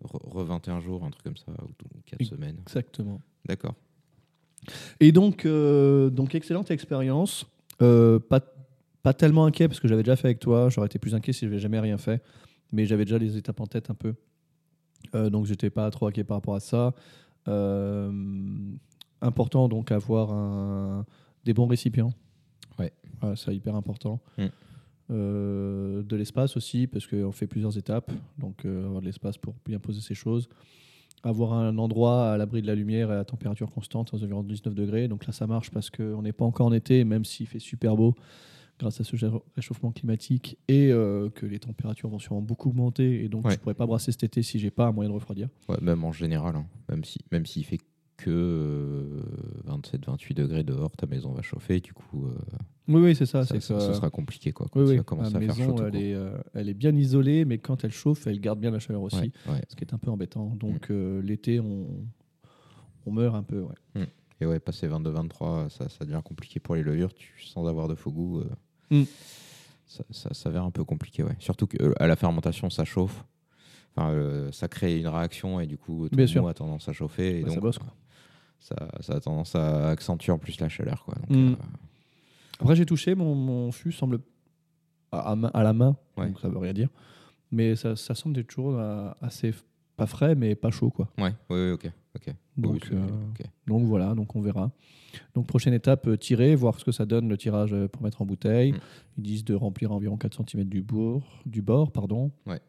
Re, re 21 jours, un truc comme ça, ou 4 Ex- semaines. Exactement. D'accord. Et donc, euh, donc excellente expérience. Euh, pas, pas tellement inquiet parce que j'avais déjà fait avec toi. J'aurais été plus inquiet si je n'avais jamais rien fait. Mais j'avais déjà les étapes en tête un peu. Euh, donc, j'étais pas trop inquiet par rapport à ça. Euh, important donc avoir un, des bons récipients. Ouais. Voilà, c'est hyper important. Mm. De l'espace aussi parce qu'on fait plusieurs étapes. Donc, avoir de l'espace pour bien poser ces choses avoir un endroit à l'abri de la lumière et à température constante, aux environs de 19 degrés. Donc là, ça marche parce qu'on n'est pas encore en été, même s'il fait super beau grâce à ce réchauffement climatique et euh, que les températures vont sûrement beaucoup augmenter. Et donc, Ouais. je ne pourrais pas brasser cet été si j'ai pas un moyen de refroidir. Ouais, même en général, hein. même si même s'il fait que 27-28 degrés dehors, ta maison va chauffer, du coup, euh, Oui, oui, c'est ça. ça, c'est ça- ce sera compliqué quoi. Quand oui, va commencer faire chaud. tout elle est, euh, elle est bien isolée, mais quand elle chauffe, elle garde bien la chaleur aussi, Ouais, ouais. ce qui est un peu embêtant. Donc, Mm. euh, l'été, on, on meurt un peu. Ouais. Et ouais, passer 22-23, ça, ça devient compliqué pour les levures, tu, sans avoir de faux goût. euh, Mm. Ça, ça s'avère un peu compliqué, ouais. Surtout qu'à la fermentation, ça chauffe. Enfin, euh, ça crée une réaction et du coup, ton Bien sûr. mou a tendance à chauffer. Et Ouais, ça donc, bosse, quoi. Ça, ça a tendance à accentuer en plus la chaleur. Quoi. Donc, Mm. euh, Après, j'ai touché, mon, mon fût semble à, la main, Ouais. donc ça veut rien dire. Mais ça, ça semble être toujours euh, assez, pas frais, mais pas chaud. Quoi. ouais, ouais, ouais, ok. ok. Donc, Oui, euh, ok. donc voilà, donc on verra. Donc prochaine étape, tirer, voir ce que ça donne le tirage pour mettre en bouteille. Mm. Ils disent de remplir environ 4 cm du, bourg, du bord. pardon. Ouais.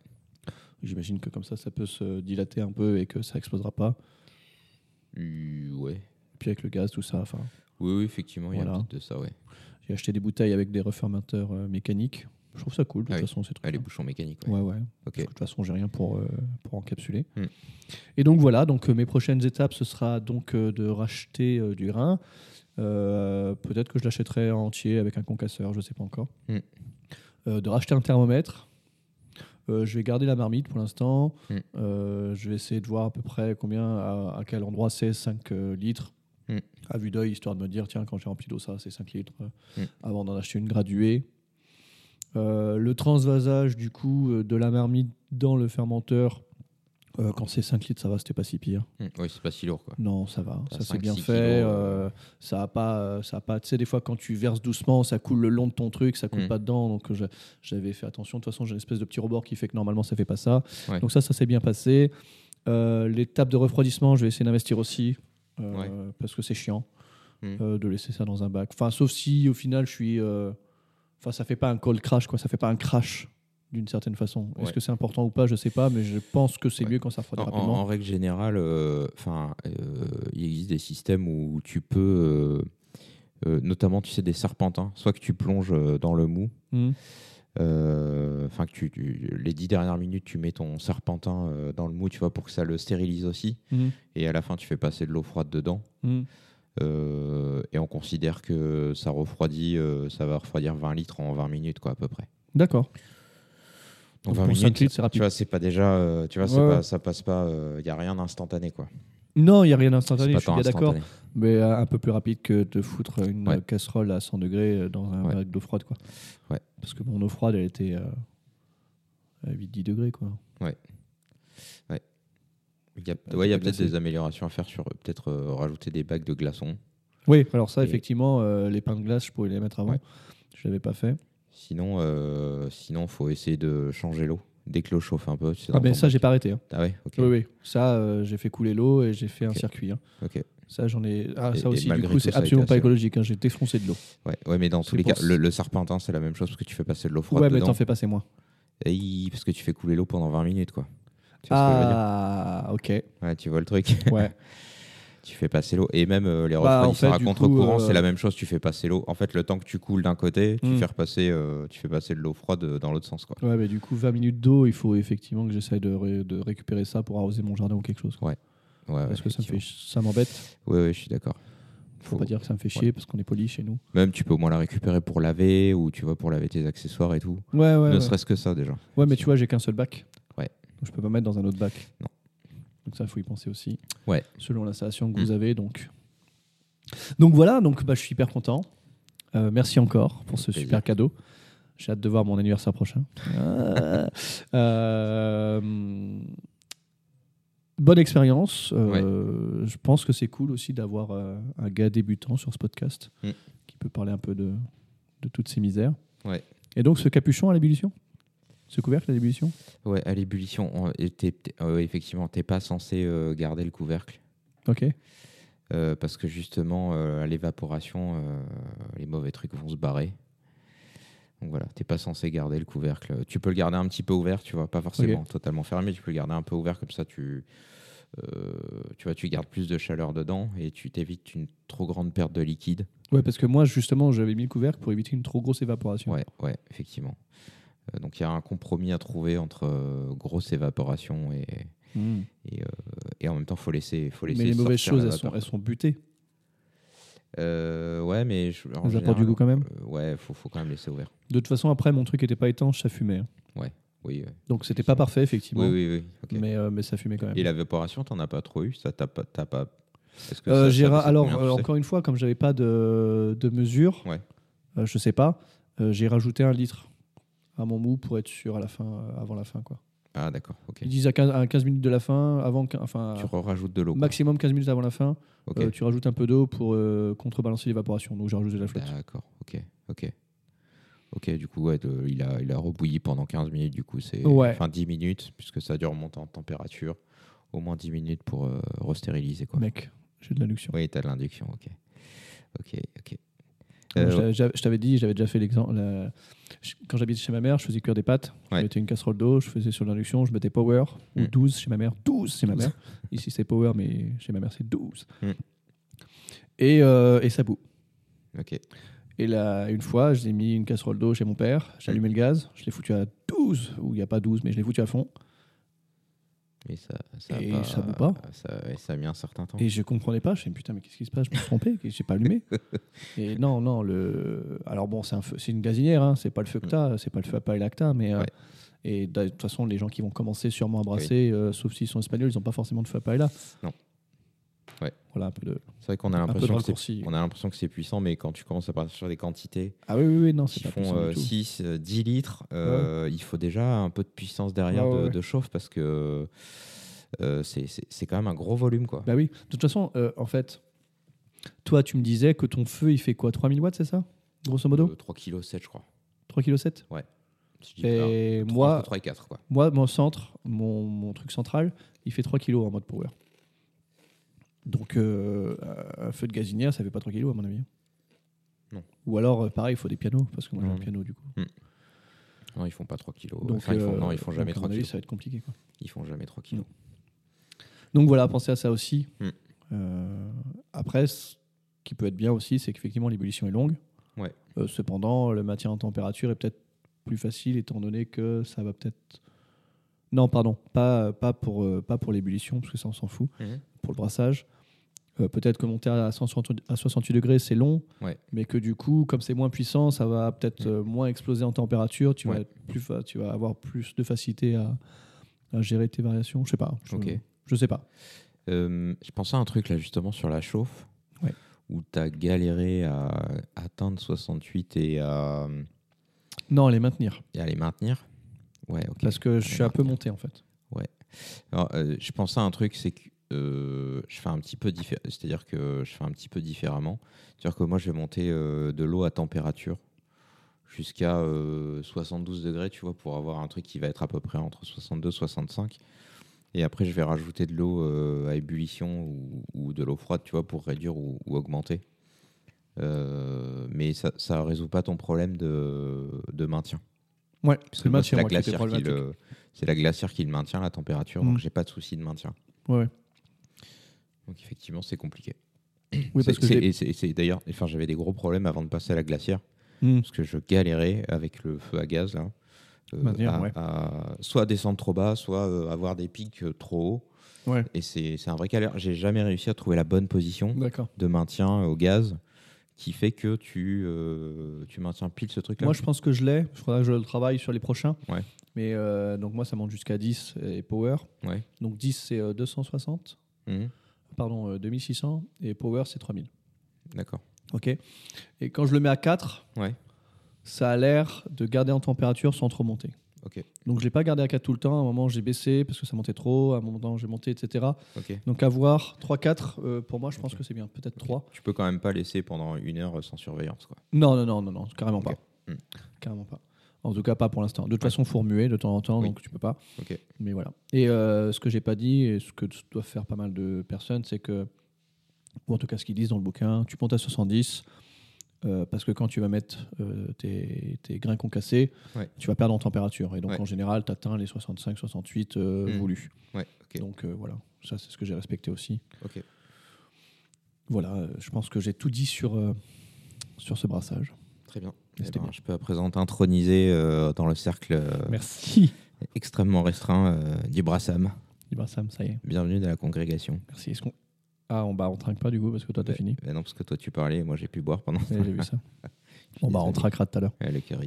J'imagine que comme ça, ça peut se dilater un peu et que ça explosera pas. Ouais. Puis avec le gaz, tout ça. Enfin, Oui, oui, effectivement, il y a Voilà. un petit de ça, ouais. j'ai acheté des bouteilles avec des refermenteurs euh, mécaniques. Je trouve ça cool. De toute Ah oui. façon, c'est Ah, les bouchons mécaniques, ouais. Ouais, ouais. Ok. Parce que de toute façon, j'ai rien pour, euh, pour encapsuler. Hmm. Et donc voilà, donc euh, mes prochaines étapes, ce sera donc euh, de racheter du. Euh, Peut-être que je l'achèterai entier avec un concasseur, je ne sais pas encore. Hmm. De racheter un thermomètre. Euh, je vais garder la marmite pour l'instant. Hmm. Euh, je vais essayer de voir à peu près combien, à, à quel endroit c'est 5 euh, litres. Hmm. À vue d'œil, histoire de me dire, tiens, quand j'ai rempli d'eau, ça, c'est 5 litres. Hmm. Avant d'en acheter une graduée. Le transvasage du coup de la marmite dans le fermenteur, euh, quand c'est 5 litres, ça va, c'était pas si pire. Mm. Oui, c'est pas si lourd, quoi. Non, ça va, ça c'est 5, bien 6 fait. kilos, euh, ça a pas, euh, ça a pas. Tu sais, des fois quand tu verses doucement, ça coule le long de ton truc, ça coule Mm. pas dedans. Donc euh, j'avais fait attention. De toute façon, j'ai une espèce de petit rebord qui fait que normalement ça fait pas ça. Ouais. Donc ça, ça s'est bien passé. Euh, L'étape de refroidissement, je vais essayer d'investir aussi euh, Ouais. parce que c'est chiant Mm. euh, de laisser ça dans un bac. Enfin, sauf si au final je suis. euh, Enfin, ça fait pas un cold crash, quoi. Ça fait pas un crash d'une certaine façon. Est-ce Ouais. que c'est important ou pas? Je sais pas, mais je pense que c'est Ouais. mieux quand ça refroidit En, en- rapidement. en règle générale, euh, enfin, euh, il existe des systèmes où tu peux, euh, notamment, tu sais, des serpentins, soit que tu plonges dans le mou, euh, enfin que tu, tu- les dix dernières minutes, tu mets ton serpentin dans le mou, tu vois, pour que ça le stérilise aussi, Mhm. et à la fin, tu fais passer de l'eau froide dedans. Euh, et on considère que ça refroidit, ça va refroidir 20 litres en 20 minutes, quoi, à peu près. D'accord. Donc Donc 20 pour 5 minutes, litres, c'est tu rapide. vois, c'est pas déjà, euh, tu vois, Ouais, pas- ouais. ça passe pas, il y a rien d'instantané, quoi. Non, il n'y a rien d'instantané, je suis d'accord. Mais euh, un peu plus rapide que de foutre une Ouais. euh, casserole à 100 degrés euh, dans un Ouais. bac d'eau froide. Quoi. Ouais. Parce que mon eau froide, elle était euh, à 8-10 degrés. Quoi. Il y a, c'est ouais, il y a pas peut-être des améliorations à faire sur euh, peut-être euh, rajouter des bacs de glaçons. Oui, alors ça, Et- effectivement, euh, les pains de glace, je pourrais les mettre avant. Ouais. Je ne l'avais pas fait. Sinon, euh, sinon, faut essayer de changer l'eau dès que l'eau chauffe un peu. Ah ben ça, j'ai pas arrêté. hein. Ah ouais, ok. Oui, oui. Ça, euh, j'ai fait couler l'eau et j'ai fait un circuit. hein. ok. Ça, j'en ai. Ah, Et- ça aussi, du coup, c'est absolument pas écologique. hein. J'ai défoncé de l'eau. Ouais, ouais, mais dans tous les cas, le, le serpentin, c'est la même chose parce que tu fais passer de l'eau froide Ouais, mais t'en fais passer moins. Et parce que tu fais couler l'eau pendant 20 minutes, quoi. Tu Ah, ok. Ouais, tu vois le truc. Ouais. tu fais passer l'eau. Et même euh, les Bah, en refroidisseurs fait, à contre-courant, coup, euh, c'est la même chose. Tu fais passer l'eau. En fait, le temps que tu coules d'un côté, tu, Hmm. fais repasser, euh, tu fais passer de l'eau froide dans l'autre sens, quoi. Ouais, mais du coup, 20 minutes d'eau, il faut effectivement que j'essaye de, ré- de récupérer ça pour arroser mon jardin ou quelque chose. quoi. Ouais. ouais, parce que ça me m'embête. Ouais, ouais, je suis d'accord. Faut Faut- pas dire que ça me fait chier parce qu'on est poli chez nous. Même tu peux au moins la récupérer pour laver ou tu vois pour laver tes accessoires et tout. Ouais, ouais. ne ouais. serait-ce que ça déjà. Ouais, mais tu vois, j'ai qu'un seul bac. Ouais. Donc je peux pas mettre dans un autre bac. Non. Donc ça, il faut y penser aussi. Ouais. Selon l'installation que Mm. vous avez, donc. Donc voilà, donc bah, je suis hyper content. Euh, merci encore pour ce super cadeau. J'ai hâte de voir mon anniversaire prochain. Ah. Euh, bonne expérience. Euh, Je pense que c'est cool aussi d'avoir un gars débutant sur ce podcast Mm. qui peut parler un peu de, de toutes ces misères. Ouais. Et donc ce capuchon à l'ébullition? Ce couvercle à l'ébullition? Ouais, à l'ébullition, on- et t'es- t'es- euh, effectivement, t'es pas censé euh, garder le couvercle. Ok. euh, parce que justement, euh, à l'évaporation, euh, les mauvais trucs vont se barrer. Donc voilà, t'es pas censé garder le couvercle. Tu peux le garder un petit peu ouvert, tu vois, pas forcément totalement fermé, tu peux le garder un peu ouvert comme ça, tu, euh, tu vois, tu gardes plus de chaleur dedans et tu t'évites une trop grande perte de liquide. Ouais, parce que moi, justement, j'avais mis le couvercle pour éviter une trop grosse évaporation. Ouais, ouais, effectivement. Euh, donc il y a un compromis à trouver entre euh, grosse évaporation et, Mm. et, euh, et en même temps, faut laisser, faut laisser. Mais les mauvaises choses, elles sont, elles sont butées. Euh, ouais, mais je, en apportent du général, goût quand même euh, ouais, faut, faut quand même laisser ouvert. De toute façon, après, mon truc était pas étanche, ça fumait. hein. Oui, ouais. Donc, c'était pas parfait, effectivement. oui, oui, oui. Mais, euh, mais ça fumait quand même. Et l'évaporation, t'en as pas trop eu? Ça t'as pas, pas. Que ça- ça- alors, combien encore une fois, comme j'avais pas de, de mesure, Ouais. je sais pas, j'ai rajouté un litre à mon mou pour être sûr à la fin, euh, avant la fin. Quoi. Ah d'accord, ok. Ils disent à 15, à 15 minutes de la fin, avant, enfin, Tu rajoutes de l'eau. maximum 15 minutes avant la fin, Ok. euh, tu rajoutes un peu d'eau pour euh, contrebalancer l'évaporation. Donc, j'ai rajouté de la flotte. D'accord, ok, ok. Ok, du coup, ouais, de- il, a, il a rebouilli pendant 15 minutes, du coup, c'est. Ouais. Enfin, 10 minutes, puisque ça dure monter en température. Au moins 10 minutes pour euh, restériliser, quoi. Mec, j'ai de l'induction. Oui, t'as de l'induction, ok. Ok, ok. Euh, je t'avais- Je t'avais dit, j'avais déjà fait l'exemple. la- Quand j'habitais chez ma mère, je faisais cuire des pâtes. Ouais. Je mettais une casserole d'eau, je faisais sur l'induction, je mettais power ou Mm. 12 chez ma mère. 12 chez ma mère. Ici c'est power, mais chez ma mère c'est 12. Mm. Et, euh, et ça bout. ok. Et là, une fois, j'ai mis une casserole d'eau chez mon père, j'ai allumé le gaz, je l'ai foutu à 12, ou il n'y a pas 12, mais je l'ai foutu à fond. Et ça, ça, Et pas, ça bout pas. Ça, et ça a mis un certain temps. Et je comprenais pas. Je me suis dit, putain, mais qu'est-ce qui se passe? Je me suis trompé, j'ai pas allumé. et non, non, le. Alors bon, c'est un feu- une gazinière, hein, c'est pas le feu que t'as, c'est pas le feu à paille lacta, mais. euh, Ouais. Et de toute façon, les gens qui vont commencer sûrement à brasser, euh, sauf s'ils sont espagnols, ils n'ont pas forcément de feu à paille là. Non. Ouais. Voilà un peu de. C'est vrai qu'on a l'impression que c'est on a l'impression que c'est puissant, mais quand tu commences à partir sur des quantités Ah oui, oui, oui, non, qui font euh, tout. 6, euh, 10 litres, euh, il faut déjà un peu de puissance derrière Ouais, ouais, de, ouais. de chauffe parce que euh, c'est- quand même un gros volume. Quoi. Bah oui. De toute façon, euh, en fait, toi, tu me disais que ton feu, il fait quoi 3000 watts, c'est ça Grosso modo? Euh, 3 kg 7, je crois. 3 kg 7 Si je dis pas- Et entre moi, 3 et 4. Quoi. Moi, mon centre, mon, mon truc central, il fait 3 kg en mode power. Donc, euh, un feu de gazinière, ça fait pas 3 kg à mon avis. Non. Ou alors, euh, pareil, il faut des pianos, parce que moi j'ai un piano du coup. Non, ils font pas 3 kg. Donc, Enfin, ils font, euh, non, ils font jamais donc, à 3 mon avis, kg. ça va être compliqué. Quoi. Ils font jamais 3 kg. Donc voilà, pensez à ça aussi. Mm. Euh, après, ce qui peut être bien aussi, c'est qu'effectivement l'ébullition est longue. Ouais. Euh, cependant, le maintien en température est peut-être plus facile étant donné que ça va peut-être. Non, pardon, pas, pas pour, euh, pas pour l'ébullition, parce que ça on s'en fout. Mhm. Pour le brassage. Euh, peut-être que monter à 160 à 68 degrés, c'est long, Ouais. mais que du coup, comme c'est moins puissant, ça va peut-être Mm. euh, moins exploser en température. Tu, vas Ouais. être plus tu vas avoir plus de facilité à, à gérer tes variations. Je sais pas. Je, Ok. je sais pas. Euh, je pensais à un truc là justement sur la chauffe Ouais. où tu as galéré à atteindre 68 et à, Non, les maintenir. et à les maintenir. Ouais, ok. Parce que je suis un peu monté en fait. Alors, euh, je pensais à un truc, c'est que euh, je fais un petit peu c'est-à-dire que je fais un petit peu différemment. C'est-à-dire que moi, je vais monter euh, de l'eau à température jusqu'à euh, 72 degrés, tu vois, pour avoir un truc qui va être à peu près entre 62 et 65. Et après, je vais rajouter de l'eau euh, à ébullition ou, ou de l'eau froide, tu vois, pour réduire ou, ou augmenter. Euh, mais ça ne résout pas ton problème de, de maintien. Ouais, c'est la, glacière qui le- c'est la glacière qui le maintient, la température, Mm. donc j'ai pas de souci de maintien. Ouais. Donc effectivement, c'est compliqué. Oui, parce que c'est- je et d'ailleurs, enfin, j'avais des gros problèmes avant de passer à la glacière Hmm. parce que je galérais avec le feu à gaz là, euh, Maintenir, à- ouais. à soit descendre trop bas, soit euh, avoir des pics euh, trop hauts. Ouais. Et c'est un vrai galère. J'ai jamais réussi à trouver la bonne position de maintien au gaz qui fait que tu, tu maintiens pile ce truc-là. Moi, je pense que je l'ai. Il faudra que je le travaille sur les prochains. Ouais. Mais donc, moi, ça monte jusqu'à 10 et power. Donc, 10, c'est euh, 260. Mhm. Pardon, euh, 2600. Et power, c'est 3000. D'accord. OK Et quand je le mets à 4, Ouais. ça a l'air de garder en température sans trop monter. Ok. Donc, je l'ai pas gardé à 4 tout le temps. À un moment, j'ai baissé parce que ça montait trop. À un moment, j'ai monté, etc. Ok. Donc, avoir 3-4, euh, pour moi, je pense que c'est bien. Peut-être 3. Tu peux quand même pas laisser pendant une heure sans surveillance. Quoi. Non, non, non, non, non, carrément pas. Hmm. Carrément pas. En tout cas, pas pour l'instant. De toute façon, faut remuer de temps en temps, Oui. donc tu peux pas. Mais voilà. Et euh, ce que j'ai pas dit, et ce que doivent faire pas mal de personnes, c'est que, ou en tout cas ce qu'ils disent dans le bouquin, tu montes à 70, euh, parce que quand tu vas mettre euh, tes, tes grains concassés, Ouais. tu vas perdre en température. Et donc Ouais. en général, tu atteins les 65, 68 euh, Hmm. voulus. Ouais. Donc voilà, ça c'est ce que j'ai respecté aussi. Voilà, je pense que j'ai tout dit sur, sur ce brassage. Très bien. Eh ben, je peux à présent t'introniser euh, dans le cercle euh, Merci. extrêmement restreint euh, du Brassam. Ibrahim, ça y est. Bienvenue dans la congrégation. Merci. Est-ce qu'on... Ah, on, bah, on trinque pas du coup parce que toi, t'as Ouais. fini. Eh non, parce que toi tu parlais, moi j'ai pu boire pendant. Ouais, j'ai vu ça. Bon, bah, on traquera tout à l'heure. Le cœur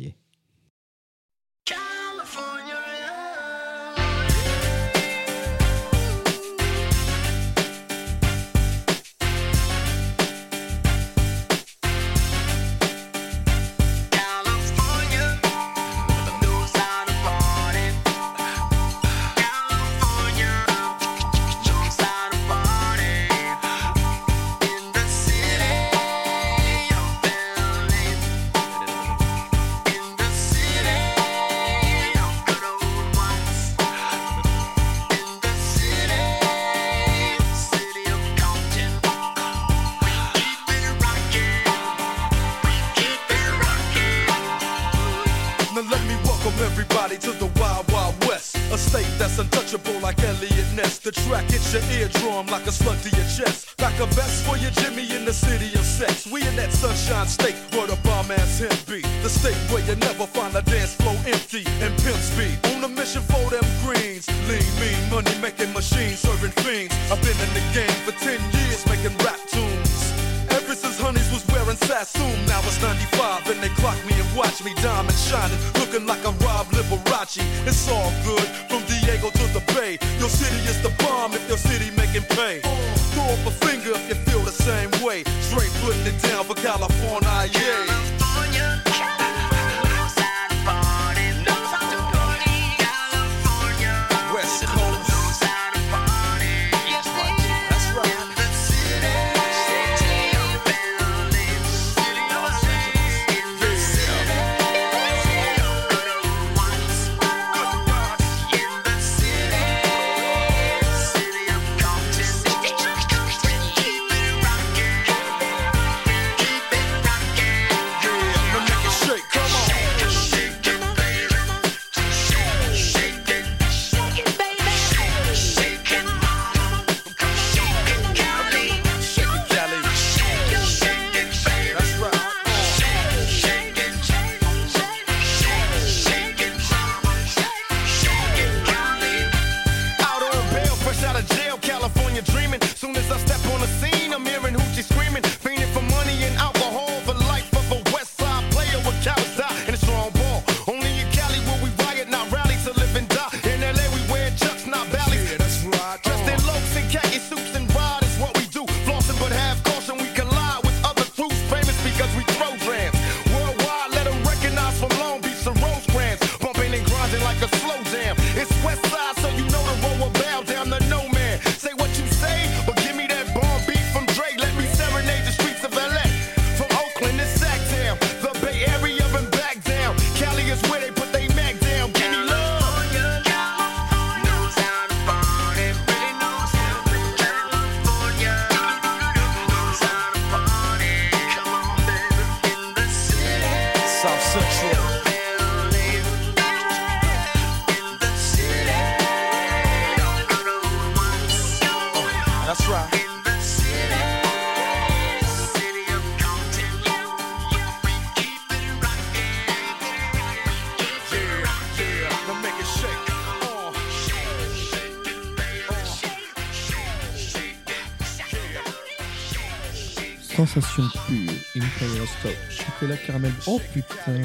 Sensation pure, Imperial Stout, chocolat caramel. Oh putain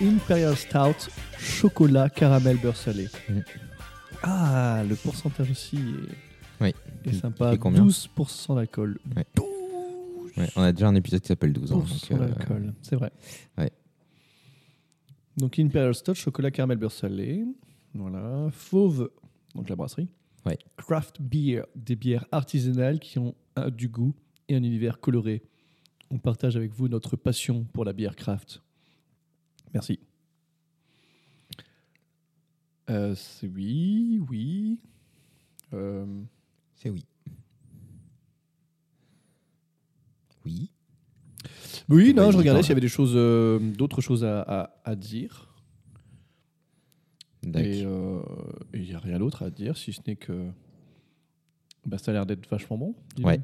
Imperial Stout, chocolat caramel beurre salé. Mm. Ah, le pourcentage aussi est, Oui. est Il- sympa. fait combien 12% d'alcool. Ouais. 12% Ouais, on a déjà un épisode qui s'appelle 12 ans. donc, euh, d'alcool, c'est vrai. ouais. Donc Imperial Stout, chocolat caramel beurre salé. Voilà. Fauve, donc la brasserie. Ouais. Craft Beer, des bières artisanales qui ont un- du goût et un univers coloré. On partage avec vous notre passion pour la bière craft. Merci. Euh, c'est oui, oui. Euh, c'est oui. Oui. oui, non, je regardais s'il y avait des choses, euh, d'autres choses à, à- à dire. Et euh, il n'y a rien d'autre à dire, si ce n'est que bah, ça a l'air d'être vachement bon. Ouais.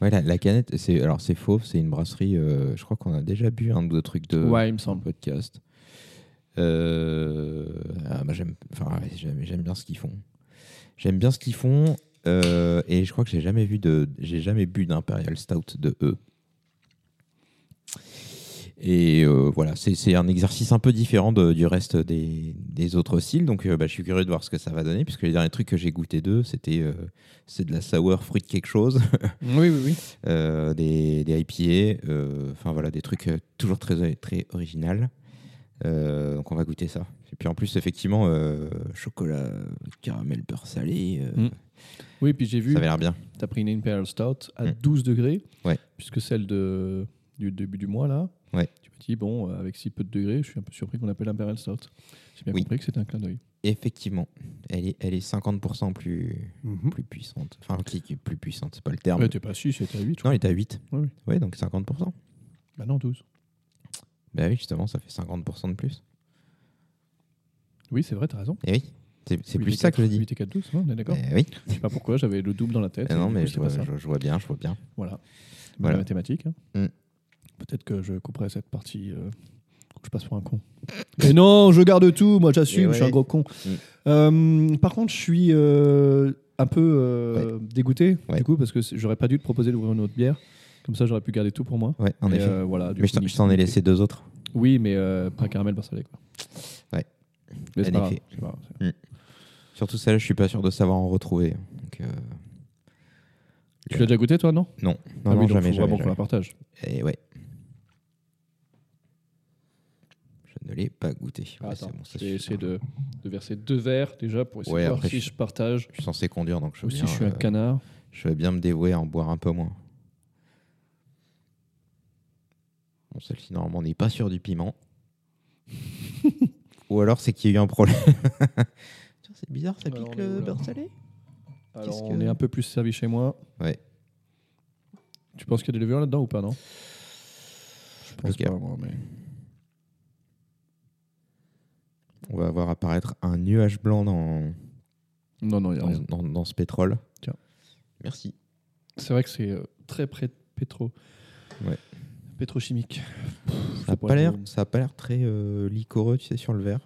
Ouais, la, la canette, c'est alors c'est faux, c'est une brasserie. euh, je crois qu'on a déjà bu un ou deux trucs de Ouais, il me semble. podcast. Euh, ah, bah, j'aime, enfin, ouais, j'aime, j'aime bien ce qu'ils font. J'aime bien ce qu'ils font euh, et je crois que j'ai jamais vu de, j'ai jamais bu d'imperial stout de eux. Et euh, voilà, c'est, un exercice un peu différent de- du reste des, des autres styles. Donc, euh, bah, je suis curieux de voir ce que ça va donner, puisque les derniers trucs que j'ai goûté d'eux, c'était euh, c'est de la sour fruit quelque chose. Oui, oui, oui. des, des IPA, enfin voilà, des trucs toujours très, très original. Donc on va goûter ça. Et puis en plus, effectivement, chocolat, caramel, beurre salé, Mm. Oui, puis j'ai vu, ça avait l'air bien. tu as pris une Imperial Stout à Mm. 12 degrés, Ouais. puisque celle de, du début du mois, là, Ouais. tu m'as dit, bon, euh, avec si peu de degrés, je suis un peu surpris qu'on l'appelle Imperial Stout. J'ai bien Oui. compris que c'était un clin d'œil. Effectivement, elle est, elle est 50% plus, plus puissante. Enfin, qui- est plus puissante, c'est pas le terme. Ouais, t'es pas 6, c'était à 8. non, elle est à 8. Oui, oui. Ouais, donc 50%. Bah non, 12. Bah oui, justement, ça fait 50% de plus. Oui, c'est vrai, t'as raison. Et oui, c'est c'est 8 plus et ça que 4, je dis. 8 et 4, 12, ouais, on est d'accord. Eh oui, Je sais pas pourquoi, j'avais le double dans la tête. Eh non, mais je vois, je- je vois bien, je vois bien. Voilà. Voilà. mathématique. hein. Mm. Peut-être que je couperai cette partie. euh, je passe pour un con. Mais non, je garde tout, moi j'assume, Eh je suis un gros con. Mm. Euh, par contre, je suis euh, un peu euh, dégoûté, Ouais. du coup, parce que j'aurais pas dû te proposer d'ouvrir une autre bière. Comme ça, j'aurais pu garder tout pour moi. Ouais, en Et, effet. voilà, mais coup, je t'en- ai laissé deux autres. Oui, mais pas caramel salé. Quoi. Ouais. Mais En effet. pas c'est- Surtout celle-là, je suis pas sûr de savoir en retrouver. Donc, Tu l'as déjà goûté, toi, non? Non, non, Ah non, oui, donc jamais, faut jamais, vraiment qu'on la partage. Et ouais. Je ne l'ai pas goûté. Ouais, c'est Attends, bon, ça je vais suffit. essayer de, de verser deux verres déjà pour essayer Ouais, de voir après, si je- je partage. Je suis censé conduire, donc je veux Ou si bien, je suis un euh, canard. je vais bien me dévouer à en boire un peu moins. Bon, celle-ci, normalement, n'est pas sûr du piment. Ou alors, c'est qu'il y a eu un problème. C'est bizarre, ça pique le beurre salé? Alors, Qu'est-ce on que- est un peu plus servi chez moi. Ouais. Tu penses qu'il y a des levures là-dedans ou pas, non? Je pense Ok. pas, moi, mais... On va voir apparaître un nuage blanc dans, Non, non, a dans, rien. dans- dans ce pétrole. Tiens. Merci. C'est vrai que c'est euh, très près pétro. Ouais. Pétrochimique. Ça n'a pas l'air, ça a pas l'air très euh, liquoreux, tu sais, sur le verre.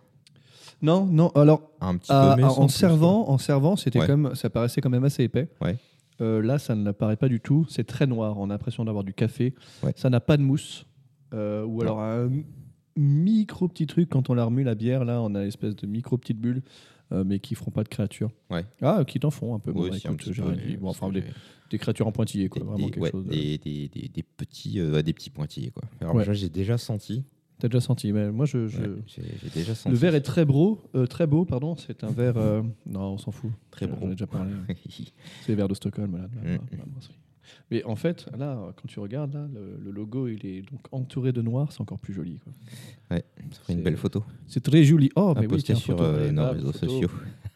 Non, non, alors, Un petit à- peu, à- en servant, en servant, c'était Ouais. comme, ça paraissait quand même assez épais. Ouais. Euh, là, ça ne l'apparaît pas du tout. C'est très noir. On a l'impression d'avoir du café. Ouais. Ça n'a pas de mousse. Euh, ou alors un micro petit truc quand on la remue la bière. Là, on a une espèce de micro petite bulle, euh, mais qui feront pas de créatures. Ouais. Ah, qui t'en font un peu. Bon, Ouais, bah, aussi, un écoute, petit peu. Bon, enfin, des, créatures en pointillés, quoi. des, Vraiment des- quelque ouais, chose. de- des, des- des- des petits, euh, des petits pointillés, quoi. Alors, moi, j'ai déjà senti. T'as déjà senti Mais moi, je. je- déjà senti. Le verre est très beau, euh, très beau, pardon. C'est un verre. euh, Non, on s'en fout. Très beau. déjà parlé. C'est les verres de Stockholm, là, de la- Mm. de la brasserie. Mais en fait, là, quand tu regardes, là, le, le logo, il est donc entouré de noir, c'est encore plus joli. quoi. Ça ferait une belle photo C'est très joli. Oh, mais oui, sur photo, euh, nos réseaux photo. sociaux.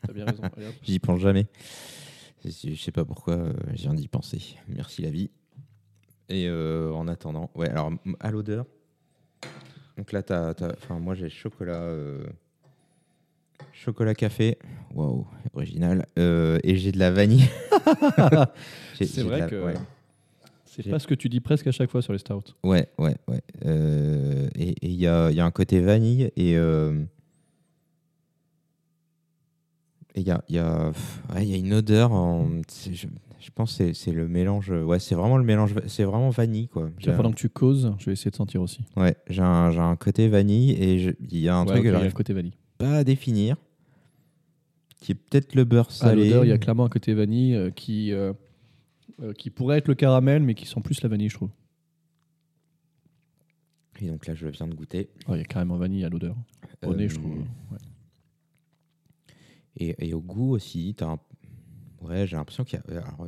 T'as bien raison. J'y pense jamais. Je sais pas pourquoi, euh, je viens d'y penser. Merci la vie. Et euh, en attendant, ouais, alors à l'odeur. Donc là, t'as, t'as- enfin, moi j'ai chocolat, euh, chocolat café, waouh, original, Euh, et j'ai de la vanille. C'est vrai la- que ouais. c'est pas ce que tu dis presque à chaque fois sur les stouts. Ouais, ouais, ouais. Euh, et il y a, il y a un côté vanille et euh, et il y a, il y, a, pff, ouais, il y a une odeur. En, je, Je pense que c'est- le mélange. Ouais, c'est vraiment le mélange. C'est vraiment vanille, quoi. Pendant que tu causes, je vais essayer de sentir aussi. Ouais, j'ai un, côté vanille et il y a un Ouais, truc que y a le côté vanille. Pas à définir, qui est peut-être le beurre À salé. l'odeur, il y a clairement un côté vanille euh, qui, euh, euh, qui pourrait être le caramel, mais qui sent plus la vanille, je trouve. Et donc là, je viens de goûter. Oh, il y a carrément vanille à l'odeur. Au nez, je trouve. ouais. Et, et au goût aussi, t'as un... ouais, j'ai l'impression qu'il y a. alors,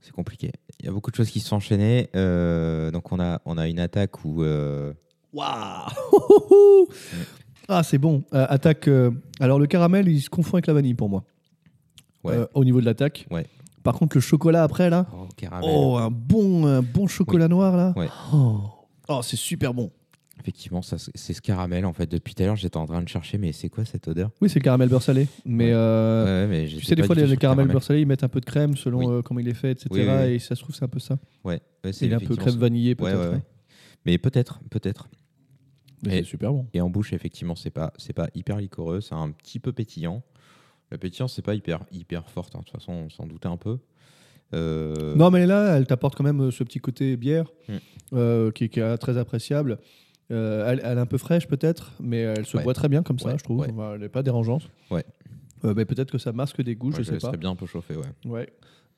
c'est compliqué. Il y a beaucoup de choses qui se sont enchaînées. Euh, donc on a, on a une attaque où. Waouh Ah, c'est bon. Euh, attaque. euh, alors, le caramel, il se confond avec la vanille pour moi. Ouais. Euh, au niveau de l'attaque. Ouais. Par contre, le chocolat après, là. Oh, caramel. Oh, un bon, un bon chocolat noir, là. Ouais. Oh, Oh, c'est super bon. Effectivement, ça, c'est ce caramel en fait. Depuis tout à l'heure, j'étais en train de chercher, mais c'est quoi cette odeur? Oui, c'est le caramel beurre salé. Mais. Ouais. euh, Ouais, mais Tu j'étais sais, des pas fois, du les, tout les sur le caramels beurre salé, ils mettent un peu de crème selon Oui. euh, comment il est fait, etc. Oui, oui, oui. Et ça se trouve, c'est un peu ça. Ouais, ouais, c'est Il est un peu effectivement crème ça. vanillée, Ouais, peut-être. ouais, ouais. Mais peut-être, peut-être. C'est super bon. Et en bouche, effectivement, c'est pas, c'est pas hyper liquoreux, c'est un petit peu pétillant. Le pétillant, c'est pas hyper, hyper fort. hein. De toute façon, on s'en doutait un peu. Euh, Non, mais là, elle t'apporte quand même euh, ce petit côté bière Mm. euh, qui, qui est très appréciable. Euh, elle, elle est un peu fraîche peut-être, mais elle se Ouais. boit très bien comme ça, Ouais, je trouve. ouais. Enfin, elle n'est pas dérangeante. Ouais. Mais peut-être que ça masque des goûts, je je sais pas. bien un peu chauffer, ouais. Ouais.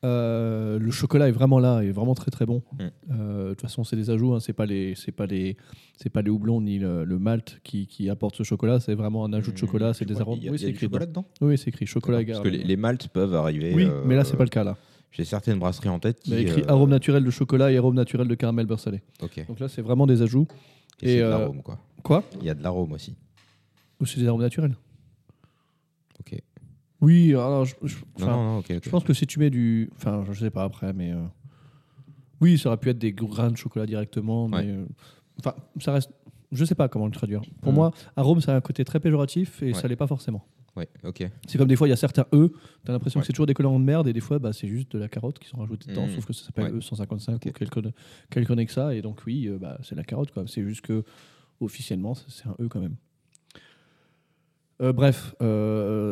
Euh, le chocolat est vraiment là, est vraiment très très bon. Mm. Euh, De toute façon, c'est des ajouts, hein, c'est pas les, c'est pas les, c'est pas les houblons ni le, le malt qui, qui apporte ce chocolat. C'est vraiment un ajout de chocolat, c'est des arômes. qu'il y a- Oui, c'est écrit. chocolat dedans. Oui, c'est écrit chocolat. Parce que les, les maltes peuvent arriver. Oui, euh, mais là c'est pas le cas là. J'ai certaines brasseries en tête qui. Il y a écrit euh, arôme naturel de chocolat et arôme naturel de caramel beurre salé. Donc là, c'est vraiment des ajouts. Et, c'est Et, de euh, l'arôme, quoi. Quoi? Il y a de l'arôme aussi. Ou c'est des arômes naturels. Oui, alors, je, je- Non, non, non, je pense que si tu mets du. Enfin, je sais pas après, mais. euh, Oui, ça aurait pu être des grains de chocolat directement, mais. Euh, Enfin, ça reste. Je sais pas comment le traduire. Pour Mhm. moi, arôme, ça a un côté très péjoratif et Ouais. ça l'est pas forcément. Ouais, ok. C'est comme des fois, il y a certains E, t'as l'impression Ouais. que c'est toujours des collants de merde et des fois, bah, c'est juste de la carotte qui sont rajoutées dedans, Mhm. sauf que ça s'appelle Ouais. E155 Ok. ou quelque, quel connexe que ça. Et donc, oui, euh, bah, c'est la carotte, quoi. C'est juste que officiellement, c'est- un E quand même. Euh, bref,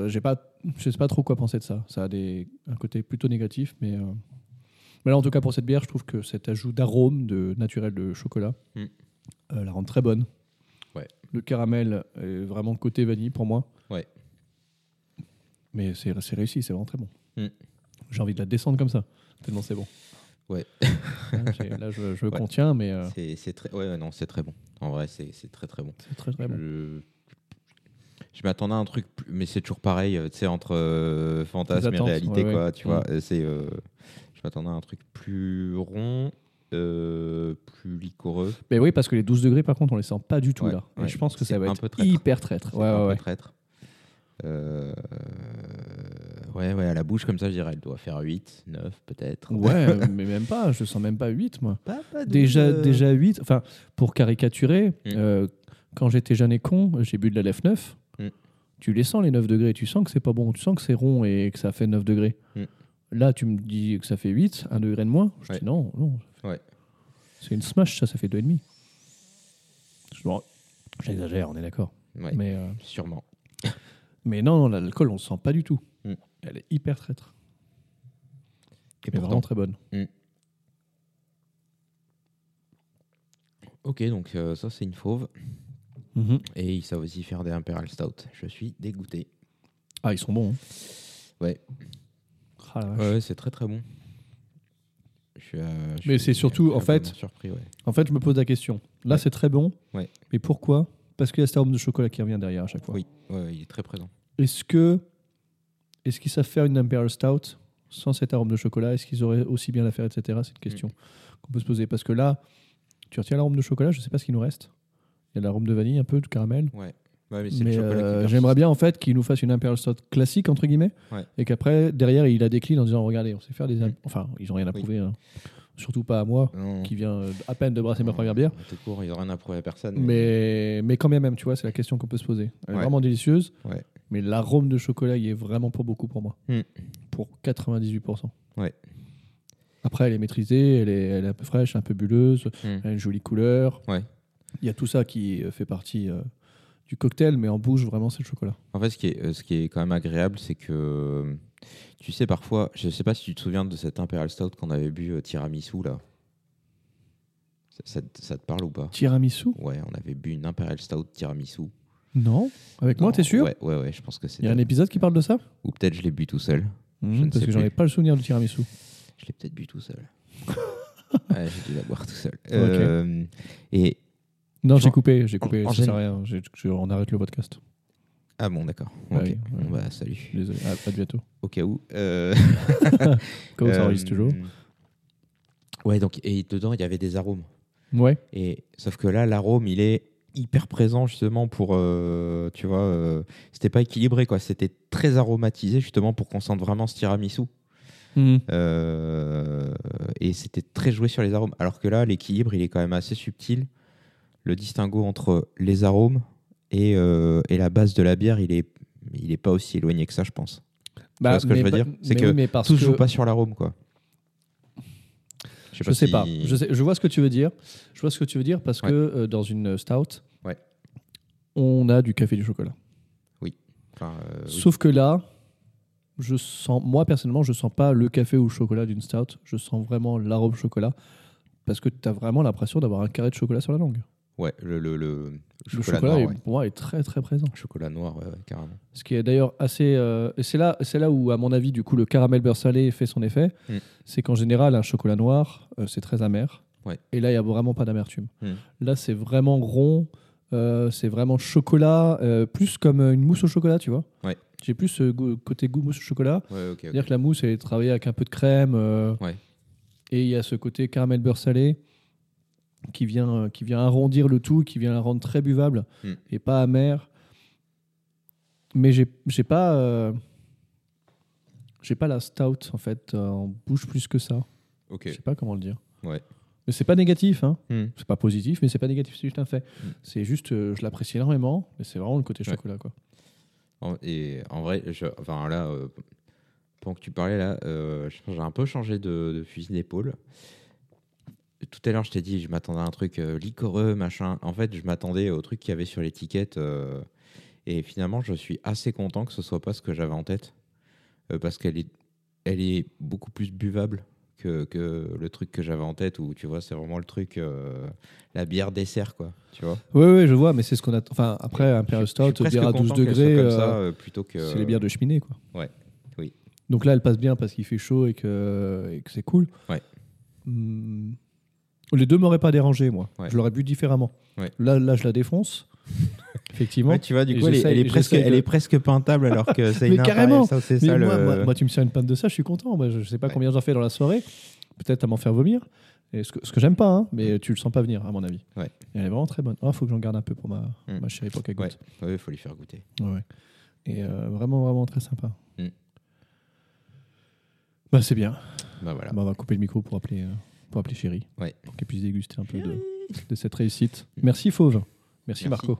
j'ai pas, je sais pas trop quoi penser de ça. Ça a des, un côté plutôt négatif, mais, euh, mais là, en tout cas, pour cette bière, je trouve que cet ajout d'arôme de naturel de chocolat Mm. euh, la rend très bonne. Ouais. Le caramel est vraiment côté vanille pour moi. Ouais. Mais c'est réussi, c'est vraiment très bon. Mm. J'ai envie de la descendre comme ça, tellement c'est bon. Ouais. Là, je, je Ouais. contiens, mais euh, C'est très. Ouais, ouais, non, c'est très bon. En vrai, c'est c'est très très bon. c'est très très bon. Je, m'attendais à un truc, plus- mais c'est toujours pareil, euh, tu sais, entre euh, fantasme et réalité, ouais, quoi. ouais. Tu vois, euh, c'est. euh, je m'attendais à un truc plus rond, euh, plus liquoreux. Mais oui, parce que les 12 degrés, par contre, on les sent pas du tout Ouais, là. Et je pense que ça va être traître. hyper traître. Ouais, un ouais, peu ouais. traître. Ouais, ouais, à la bouche, comme ça, je dirais, elle doit faire 8, 9, peut-être. Ouais, mais même pas, je sens même pas 8 moi. Pas, pas de- Déjà, de- déjà 8, enfin, pour caricaturer, Mm. quand j'étais jeune et con, j'ai bu de la lef 9. Mm. Tu les sens les 9 degrés, tu sens que c'est pas bon, tu sens que c'est rond et que ça fait 9 degrés. Mm. Là, tu me dis que ça fait 8, 1 degré de moins. Je Ouais. dis non, non. Ouais. C'est une smash, ça, ça fait 2,5. Je- bon, J'exagère, on est d'accord. Ouais, Mais, euh, sûrement. mais non, l'alcool, on le sent pas du tout. Mm. Elle est hyper traître. Et Mais pourtant, vraiment très bonne. ok, donc euh, ça, c'est une fauve. Mhm. Et ils savent aussi faire des Imperial Stout. Je suis dégoûté. Ah, ils sont bons. hein. Ouais. Ah, la vache. Ouais, ouais, c'est très très bon. Je suis, euh, je Mais c'est surtout, en fait- surpris, ouais. En fait, je me pose la question. Là, Ouais. c'est très bon. Ouais. Mais pourquoi? Parce qu'il y a cet arôme de chocolat qui revient derrière à chaque fois. Oui, il est très présent. Est-ce que est-ce qu'ils savent faire une Imperial Stout sans cet arôme de chocolat? Est-ce qu'ils auraient aussi bien la faire, etc. C'est une question qu'on peut se poser. Parce que là, tu retiens l'arôme de chocolat, je ne sais pas ce qu'il nous reste. Il y a l'arôme de vanille, un peu de caramel. Ouais. Ouais, mais c'est euh, j'aimerais bien en fait qu'il nous fasse une Imperial Stout classique entre guillemets, Ouais. et qu'après derrière il la décline en disant regardez on sait faire des, Mm. enfin ils ont rien à Oui. prouver, hein. surtout pas à moi Non, qui vient euh, à peine de brasser ma première bière. Tout court, ils n'ont rien à prouver à personne. Mais, mais quand même, tu vois, c'est la question qu'on peut se poser. Elle est Ouais. vraiment délicieuse, mais l'arôme de chocolat, il est vraiment pour beaucoup pour moi. Hmm. Pour 98%. Ouais. Après, elle est maîtrisée, elle est, elle est un peu fraîche, un peu bulleuse, Hmm. elle a une jolie couleur. Ouais. Il y a tout ça qui euh, fait partie euh, du cocktail, mais en bouche, vraiment, c'est le chocolat. En fait, ce qui est, euh, ce qui est quand même agréable, c'est que Tu sais, parfois, je sais pas si tu te souviens de cet Imperial Stout qu'on avait bu euh, tiramisu là. Ça, ça te- ça te parle ou pas? Tiramisu? Ouais, on avait bu une Imperial Stout tiramisu. Non. Avec moi, Non, t'es sûr? ouais, ouais, ouais, je pense que c'est. Il y a un épisode qui parle de ça? Ou peut-être je l'ai bu tout seul. Je ne Parce sais que j'en ai pas le souvenir du tiramisu. Je l'ai peut-être bu tout seul. ouais, j'ai dû la boire tout seul. Euh, et Non, j'ai coupé, j'ai coupé, en ça sert à rien. Je- on arrête le podcast. ah bon, d'accord. Ah ouais. Bon, bah salut. Désolé, à, à bientôt. Au cas où. Euh, Comment ça euh, enregistre toujours Ouais, donc et dedans il y avait des arômes. Ouais. Et sauf que là, l'arôme, il est hyper présent justement pour, euh, tu vois, euh, c'était pas équilibré quoi. C'était très aromatisé justement pour qu'on sente vraiment ce tiramisu. Mhm. Euh, et c'était très joué sur les arômes. Alors que là, l'équilibre, il est quand même assez subtil. Le distinguo entre les arômes et, euh, et la base de la bière, il est, il est pas aussi éloigné que ça, je pense. vois ce que je veux Bah, dire? Pas- C'est que oui, Tout que- joue pas sur l'arôme, quoi. Je sais si- pas. Je, sais- je vois ce que tu veux dire. Je vois ce que tu veux dire parce Ouais. que euh, dans une stout, Ouais. on a du café et du chocolat. Enfin, euh, oui. Sauf que là, je sens, moi personnellement, je sens pas le café ou le chocolat d'une stout. Je sens vraiment l'arôme chocolat parce que tu as vraiment l'impression d'avoir un carré de chocolat sur la langue. Ouais, le, le, le- le Le chocolat, chocolat, noir, est- ouais. pour moi, est très très présent. Chocolat noir, ouais, carrément. Ce qui est d'ailleurs assez. euh, c'est là, c'est là où, à mon avis, du coup, le caramel beurre salé fait son effet. Mm. C'est qu'en général, un chocolat noir, euh, c'est très amer. Ouais. Et là, il n'y a vraiment pas d'amertume. Mm. Là, c'est vraiment rond. euh, c'est vraiment chocolat, plus comme une mousse au chocolat, tu vois. Ouais. J'ai plus ce côté goût mousse au chocolat. Ouais, ok, ok. C'est-à-dire que la mousse, elle est travaillée avec un peu de crème. Ouais. Et il y a ce côté caramel beurre salé qui vient, euh, qui vient arrondir le tout, qui vient la rendre très buvable Mm. et pas amer. Mais j'ai j'ai pas. euh, j'ai pas la stout en fait euh, en bouche plus que ça. Ok. Je sais pas comment le dire. Ouais. Mais c'est pas négatif, hein. Hmm. C'est pas positif, mais c'est pas négatif, c'est juste un fait. Mm. C'est juste, euh, je l'apprécie énormément, mais c'est vraiment le côté Ouais. chocolat, quoi. En- et en vrai, je- enfin là, pendant que tu parlais là, j'ai un peu changé de, de fusil d'épaule. Tout à l'heure, je t'ai dit, je m'attendais à un truc euh, liquoreux, machin. En fait, je m'attendais au truc qu'il y avait sur l'étiquette. euh, et finalement, je suis assez content que ce soit pas ce que j'avais en tête. euh, parce qu'elle est, elle est beaucoup plus buvable que, que le truc que j'avais en tête, où tu vois, c'est vraiment le truc, euh, la bière dessert, quoi. Tu vois Oui, oui, je vois, mais c'est ce qu'on a. Enfin, après, un Je suis- Imperial je suis Stout, presque bière à 12 content qu'elle soit degrés, comme ça, euh, plutôt que. c'est les bières de cheminée, quoi. Ouais, oui. Donc là, elle passe bien parce qu'il fait chaud et que, et que c'est cool. Ouais. Hmm. Les deux m'auraient pas dérangé, moi. Ouais. Je l'aurais bu différemment. Ouais. Là, là, je la défonce. Effectivement. Ouais, tu vois, du coup, elle est, j'essaye- elle est presque, j'essaye elle de- est presque peintable alors que c'est Mais une carrément. Ça, Mais ça moi, le. moi, moi, tu me sers une pinte de ça, je suis content. Moi, je, sais pas Ouais. combien j'en fais dans la soirée. Peut-être à m'en faire vomir. Et ce que, ce que j'aime pas, hein, mais tu le sens pas venir, à mon avis. Ouais. Et elle est vraiment très bonne. Il faut que j'en garde un peu pour ma, Mm. ma chérie pour qu'elle ouais, goûte. il faut lui faire goûter. Ouais, ouais. Et euh, vraiment, vraiment très sympa. Mm. Bah, c'est bien. Bah voilà. Bah, on va couper le micro pour appeler, euh, pour appeler chérie. Ouais. Pour qu'elle puisse déguster un peu de, de cette réussite. Merci Fauve. Merci, Merci. Marco.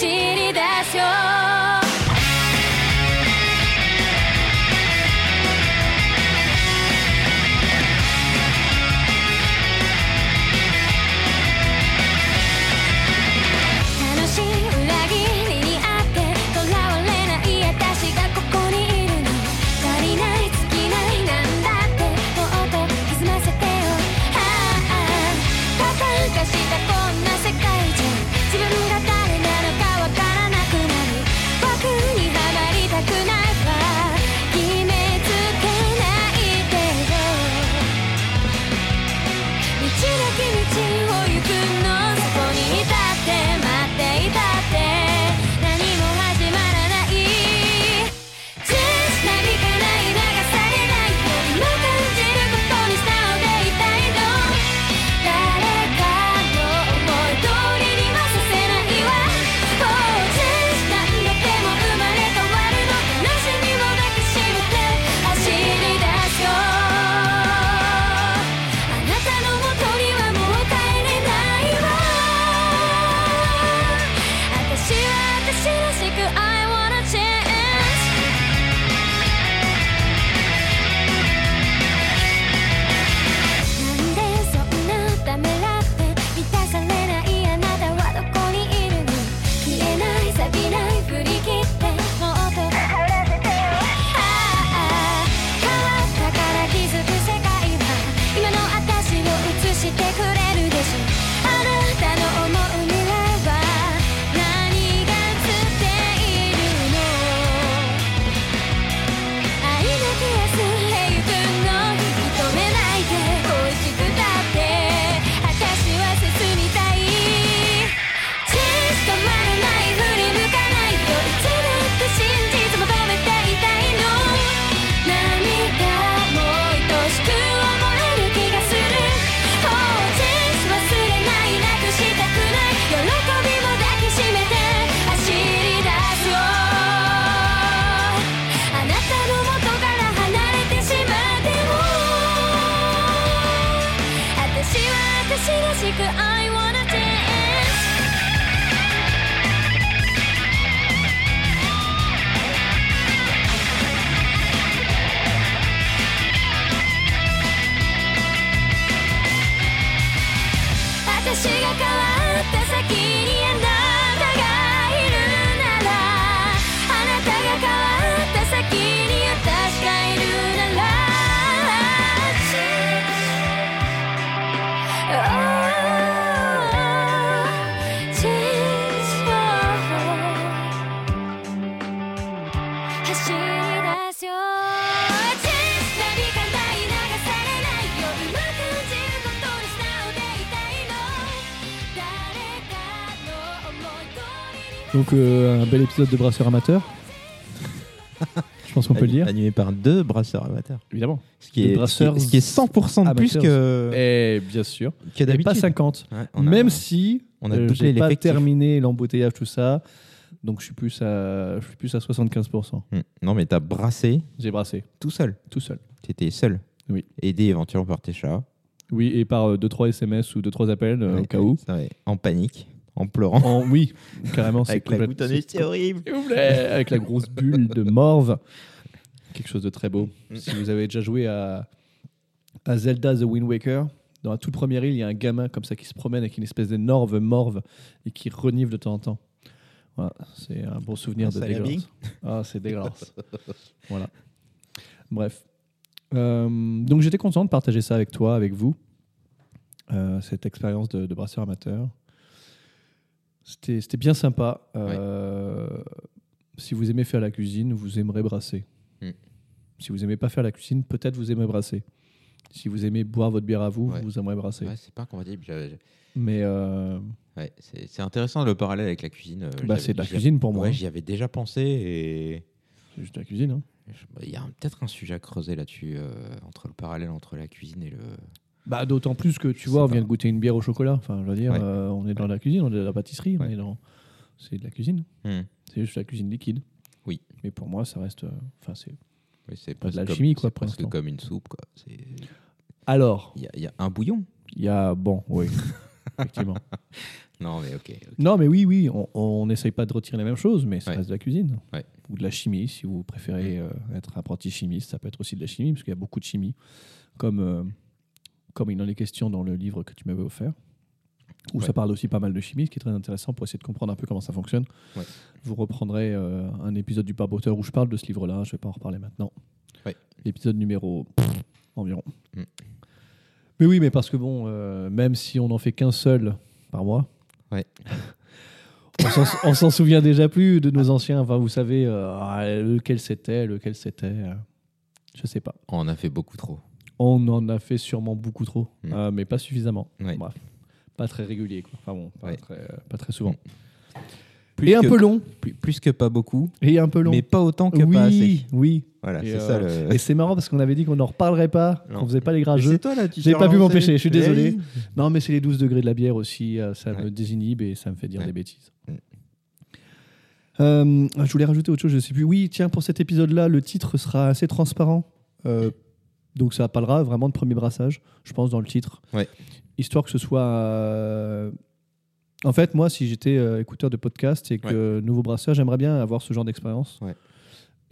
チェン Donc euh, un bel épisode de Brasseur Amateur. Je pense qu'on peut le dire. Animé par deux brasseurs amateurs. Évidemment. Ce qui Deux est, ce qui est- brasseurs ce qui est 100% de plus amateurs. que, Et bien sûr. que Et d'habitude. pas 50. Ouais, on a- Même si on a euh, doublé j'ai pas l'effectif. terminé l'embouteillage, tout ça. Donc je suis plus à, je suis plus à 75%. Hmm. Non, mais t'as brassé J'ai brassé, tout seul. tout seul. T'étais seul. Oui. Aidé éventuellement par tes chats. Oui, et par 2-3 SMS ou 2-3 appels euh, au Ouais, cas où. ça, ouais. En panique, en pleurant. En, oui, carrément, c'est Avec la complètement- boutonneuse, c'est horrible. S'il vous plaît, avec la grosse bulle de morve. Quelque chose de très beau. Mm. Si vous avez déjà joué à, à Zelda The Wind Waker, dans la toute première île, il y a un gamin comme ça qui se promène avec une espèce d'énorme morve et qui renifle de temps en temps. Voilà, c'est un bon souvenir Un de dégueulasse. Ah, c'est dégueulasse. voilà. Bref. Euh, donc j'étais content de partager ça avec toi, avec vous, euh, cette expérience de, de brasseur amateur. C'était bien sympa. Euh, Si vous aimez faire la cuisine, vous aimerez brasser. Mm. Si vous aimez pas faire la cuisine, peut-être vous aimez brasser. Si vous aimez boire votre bière à vous, Ouais. vous aimerez brasser. Ouais, c'est pas incompatible. Mais euh, c'est intéressant le parallèle avec la cuisine. euh, bah, c'est de la cuisine pour moi. Ouais, j'y avais déjà pensé et C'est juste de la cuisine. hein. bah, il y a peut-être un sujet à creuser là-dessus euh, entre le parallèle entre la cuisine et le. Bah, D'autant plus que tu vois, on vient de goûter une bière au chocolat. Enfin, je veux dire, Ouais. euh, on est dans la cuisine, on est dans la pâtisserie, on est dans. C'est de la cuisine. Hmm. C'est juste la cuisine liquide. Oui. Mais pour moi, ça reste. euh, Enfin, c'est. Oui, c'est Pas de l'alchimie, comme- quoi, presque comme une soupe quoi. Alors, Il y, a- il y a un bouillon. il y a. Bon, oui. Effectivement. Non mais ok. ok. Non, mais oui, oui, on- on n'essaye pas de retirer les mêmes choses, mais ça reste de la cuisine. Ou de la chimie, si vous préférez euh, être apprenti chimiste, ça peut être aussi de la chimie, parce qu'il y a beaucoup de chimie, comme, comme il en est question dans le livre que tu m'avais offert, où Ouais. ça parle aussi pas mal de chimie, ce qui est très intéressant pour essayer de comprendre un peu comment ça fonctionne. Ouais. Vous reprendrez euh, un épisode du Barboteur où je parle de ce livre-là, je ne vais pas en reparler maintenant. Ouais. L'épisode numéro pff, environ. Mm. Mais oui, mais parce que bon, euh, même si on n'en fait qu'un seul par mois, on s'en- souvient déjà plus de nos anciens. Enfin, vous savez euh, ah, lequel c'était, lequel c'était. je sais pas. On en a fait beaucoup trop. On en a fait sûrement beaucoup trop, Mm. euh, mais pas suffisamment. Ouais. Bref, pas très régulier. Quoi. Enfin bon, pas, Ouais. très, euh, pas très souvent. Plus Et un peu long. Plus, plus que pas beaucoup, Et un peu long. mais pas autant que oui, pas assez. oui. Voilà, Et, c'est euh, ça le. Et c'est marrant parce qu'on avait dit qu'on n'en reparlerait pas, qu'on faisait pas les c'est toi là, tu J'ai pas pu m'empêcher, je suis désolé. Non, mais c'est les 12 degrés de la bière aussi, euh, ça me désinhibe et ça me fait dire des bêtises. Mm. Euh, je voulais rajouter autre chose, je sais plus. Oui, tiens, pour cet épisode-là, le titre sera assez transparent. Euh, donc ça parlera vraiment de premier brassage, je pense, dans le titre. Ouais. Histoire que ce soit. euh, En fait, moi, si j'étais euh, écouteur de podcast et que nouveau brasseur, j'aimerais bien avoir ce genre d'expérience. Ouais.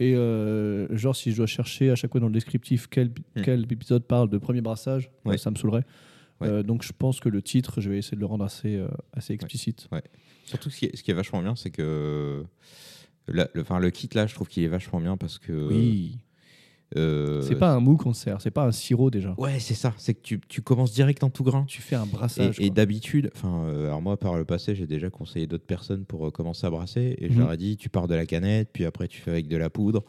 Et euh, genre, si je dois chercher à chaque fois dans le descriptif quel, Mm. quel épisode parle de premier brassage, ça me saoulerait. Donc je pense que le titre, je vais essayer de le rendre assez, assez explicite. Surtout, ce qui, est, ce qui est vachement bien, c'est que. le, enfin, le kit là, je trouve qu'il est vachement bien parce que. Oui. Euh, C'est pas un mou qu'on sert, c'est pas un sirop déjà. Ouais, c'est ça. C'est que tu, tu commences direct en tout grain. Tu fais un brassage. et d'habitude, enfin, euh, alors moi par le passé, j'ai déjà conseillé d'autres personnes pour euh, commencer à brasser, et je Mhm. leur ai dit, tu pars de la canette, puis après tu fais avec de la poudre.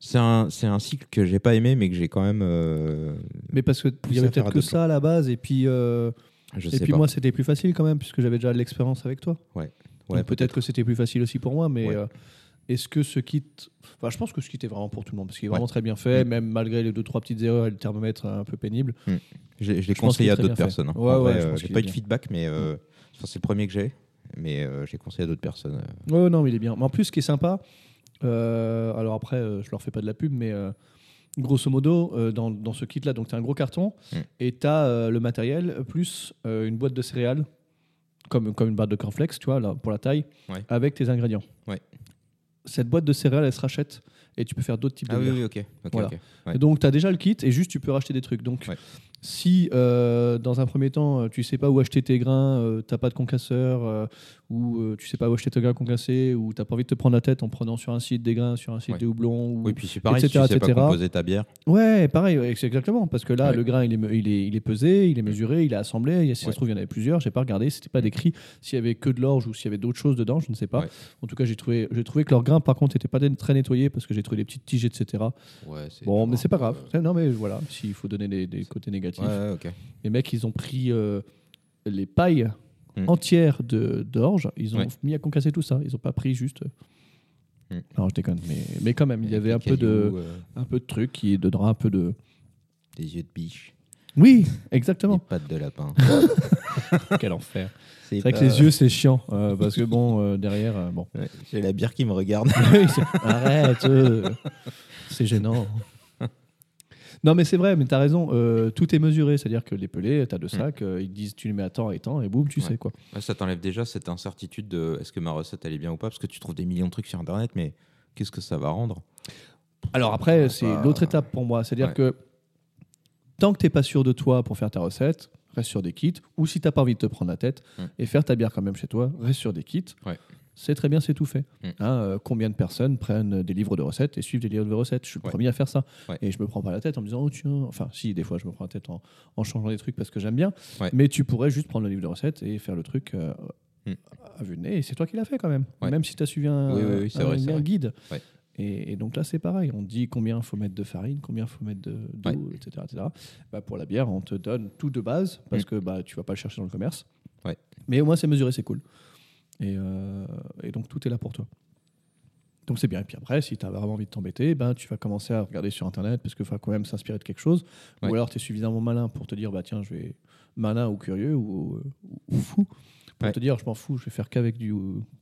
C'est un, un cycle que j'ai pas aimé, mais que j'ai quand même. Mais parce qu'il y Pousser avait peut-être que ça à la base, et puis, je et sais puis pas. moi c'était plus facile quand même, puisque j'avais déjà de l'expérience avec toi. ouais, Donc peut-être que c'était plus facile aussi pour moi, mais Ouais. Euh, est-ce que ce kit. Enfin, je pense que ce kit est vraiment pour tout le monde, parce qu'il est Ouais. vraiment très bien fait, Mm. même malgré les deux, trois petites erreurs et le thermomètre un peu pénible. Je, l'ai- je l'ai conseillé à d'autres personnes. hein. Ouais, euh, j'ai pas eu de feedback, mais euh, enfin, c'est le premier que j'ai. Mais euh, j'ai conseillé à d'autres personnes. euh. Ouais, non, mais il est bien. Mais en plus, ce qui est sympa, euh, alors après, euh, je leur fais pas de la pub, mais euh, grosso modo, euh, dans, dans ce kit-là, donc tu as un gros carton Mm. et tu as le matériel plus euh, une boîte de céréales, comme, comme une boîte de cornflakes, tu vois, là, pour la taille, Ouais. avec tes ingrédients. Ouais. Cette boîte de céréales, elle se rachète et tu peux faire d'autres types Ah de oui, bières. oui, ok. ok, Voilà. ok. Ouais. Et Donc, tu as déjà le kit et juste tu peux racheter des trucs. Donc, Ouais. Si euh, dans un premier temps, euh, tu sais pas où acheter tes grains, euh, t'as pas de concasseur, euh, ou tu sais pas où acheter tes grains concassés, ou t'as pas envie de te prendre la tête en prenant sur un site des grains, sur un site Ouais. des houblons. Ou... Oui, puis c'est pareil, etc., si tu sais etc. pas composer ta bière. Ouais, pareil, c'est exactement. Parce que là, Ouais. le grain, il est, me- il, est, il est pesé, il est mesuré, il est assemblé. Si ça Ouais. se trouve, il y en avait plusieurs. J'ai pas regardé. C'était pas décrit s'il y avait que de l'orge ou s'il y avait d'autres choses dedans. Je ne sais pas. En tout cas, j'ai trouvé, j'ai trouvé que leurs grains, par contre, n'étaient pas très nettoyés parce que j'ai trouvé des petites tiges, etc. Bon, mais c'est pas grave. Non, mais voilà, s'il faut donner des, des côtés négatifs. Euh, Ouais. Les mecs, ils ont pris euh, les pailles Mm. entière de d'orge. Ils ont Ouais. mis à concasser tout ça. Ils ont pas pris juste. Mm. Non, je déconne, mais, mais quand même, il y avait Des un peu de, euh, un peu de trucs qui donnera un peu de. des yeux de biche, Oui, des exactement. pattes de lapin. Quel enfer. C'est C'est vrai que les yeux, c'est chiant euh, parce que bon, euh, derrière, euh, bon. Ouais, J'ai la bière qui me regarde. Arrête, euh, c'est gênant. Non, mais c'est vrai, mais t'as raison. euh, tout est mesuré, c'est-à-dire que les pelés, t'as deux sacs, euh, ils te disent tu les mets à temps et temps, et boum, tu Mm. Ouais. sais quoi. Ouais, ça t'enlève déjà cette incertitude de est-ce que ma recette elle est bien ou pas? Parce que tu trouves des millions de trucs sur internet mais qu'est-ce que ça va rendre? Alors après, Ah, c'est bah, l'autre étape pour moi. C'est-à-dire ouais. que tant que tu n'es pas sûr de toi pour faire ta recette, reste sur des kits. Ou si tu n'as pas envie de te prendre la tête Mm. et faire ta bière quand même chez toi, reste sur des kits. Ouais. C'est très bien, c'est tout fait. Mm. Hein, euh, combien de personnes prennent des livres de recettes et suivent des livres de recettes? Je suis le Ouais. premier à faire ça. Ouais. Et je me prends pas la tête en me disant, oh tiens, enfin, si, des fois, je me prends la tête en, en changeant des trucs parce que j'aime bien. Ouais. Mais tu pourrais juste prendre le livre de recettes et faire le truc euh, Mm. à vue de nez. Et c'est toi qui l'as fait quand même. Même si tu as suivi un, Oui, oui, oui, c'est un- vrai, c'est un vrai. guide. Et, et donc là, c'est pareil. On dit combien il faut mettre de farine, combien il faut mettre de- d'eau, etc. etc. Bah, pour la bière, on te donne tout de base parce Mm. que bah, tu vas pas le chercher dans le commerce. Ouais. Mais au moins, c'est mesuré, c'est cool. Et, euh, et donc, tout est là pour toi. Donc, c'est bien. Et puis après, si tu as vraiment envie de t'embêter, ben, tu vas commencer à regarder sur Internet parce qu'il faut quand même s'inspirer de quelque chose. Ouais. Ou alors, tu es suffisamment malin pour te dire, bah, tiens, je vais. malin ou curieux ou, ou- ou fou. Pour Ouais. te dire, je m'en fous, je vais faire qu'avec du,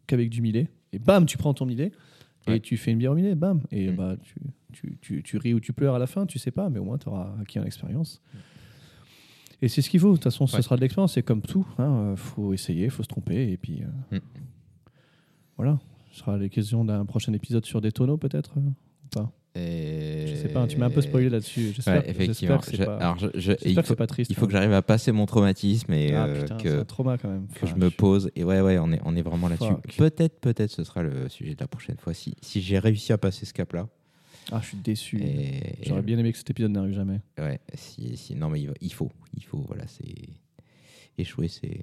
qu'avec du millet. Et bam, tu prends ton millet. Et Ouais. tu fais une bière au millet, bam. Et Mm. bah, tu, tu, tu, tu ris ou tu pleures à la fin, tu sais pas, mais au moins tu auras acquis une expérience. Et c'est ce qu'il faut. De toute façon, ce Ouais. sera de l'expérience. C'est comme tout. Il faut essayer, il faut se tromper. Et puis euh, Mm. voilà. Ce sera l'occasion d'un prochain épisode sur des tonneaux, peut-être euh, ou pas? Et... Je sais pas. Tu m'as un peu spoilé là-dessus. J'espère Ouais, effectivement. que c'est Je- pas, pas triste. il faut hein. que j'arrive à passer mon traumatisme et Ah euh, putain, que, un trauma quand même. que je me pose. Et ouais, ouais, on est, on est vraiment là-dessus. Peut-être, peut-être, ce sera le sujet de la prochaine fois. Si, si j'ai réussi à passer ce cap-là. Ah, je suis déçu. Et, J'aurais bien aimé que cet épisode n'arrive jamais. Ouais, si, si, non, mais il, va- il faut. Il faut, voilà, c'est. Échouer, c'est.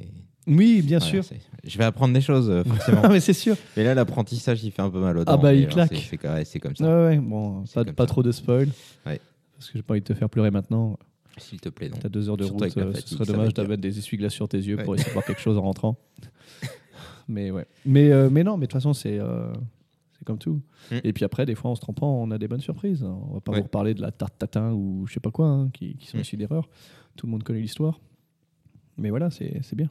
Oui, bien voilà, sûr. c'est- Je vais apprendre des choses, euh, forcément. Ah, mais c'est sûr. mais là, l'apprentissage, il fait un peu mal aux Ah dents. bah, mais il claque. c'est- C'est quand- ouais, c'est comme ça. Ouais, ouais, bon, C'est pas, comme pas ça. trop de spoil. Ouais. Parce que j'ai pas envie de te faire pleurer maintenant. S'il te plaît, non. T'as deux heures de Surtout avec route, la euh, fatigue, ce serait ça va dommage être dur. d'avoir des essuie-glaces sur tes yeux pour essayer de voir quelque chose en rentrant. mais ouais. Mais, euh, mais non, mais de toute façon, c'est euh, c'est comme tout. Mm. Et puis après, des fois, en se trompant, on a des bonnes surprises. On va pas Ouais. vous reparler de la tarte tatin ou je sais pas quoi, hein, qui, qui sont Mm. issues d'erreurs. Tout le monde connaît l'histoire. Mais voilà, c'est c'est bien.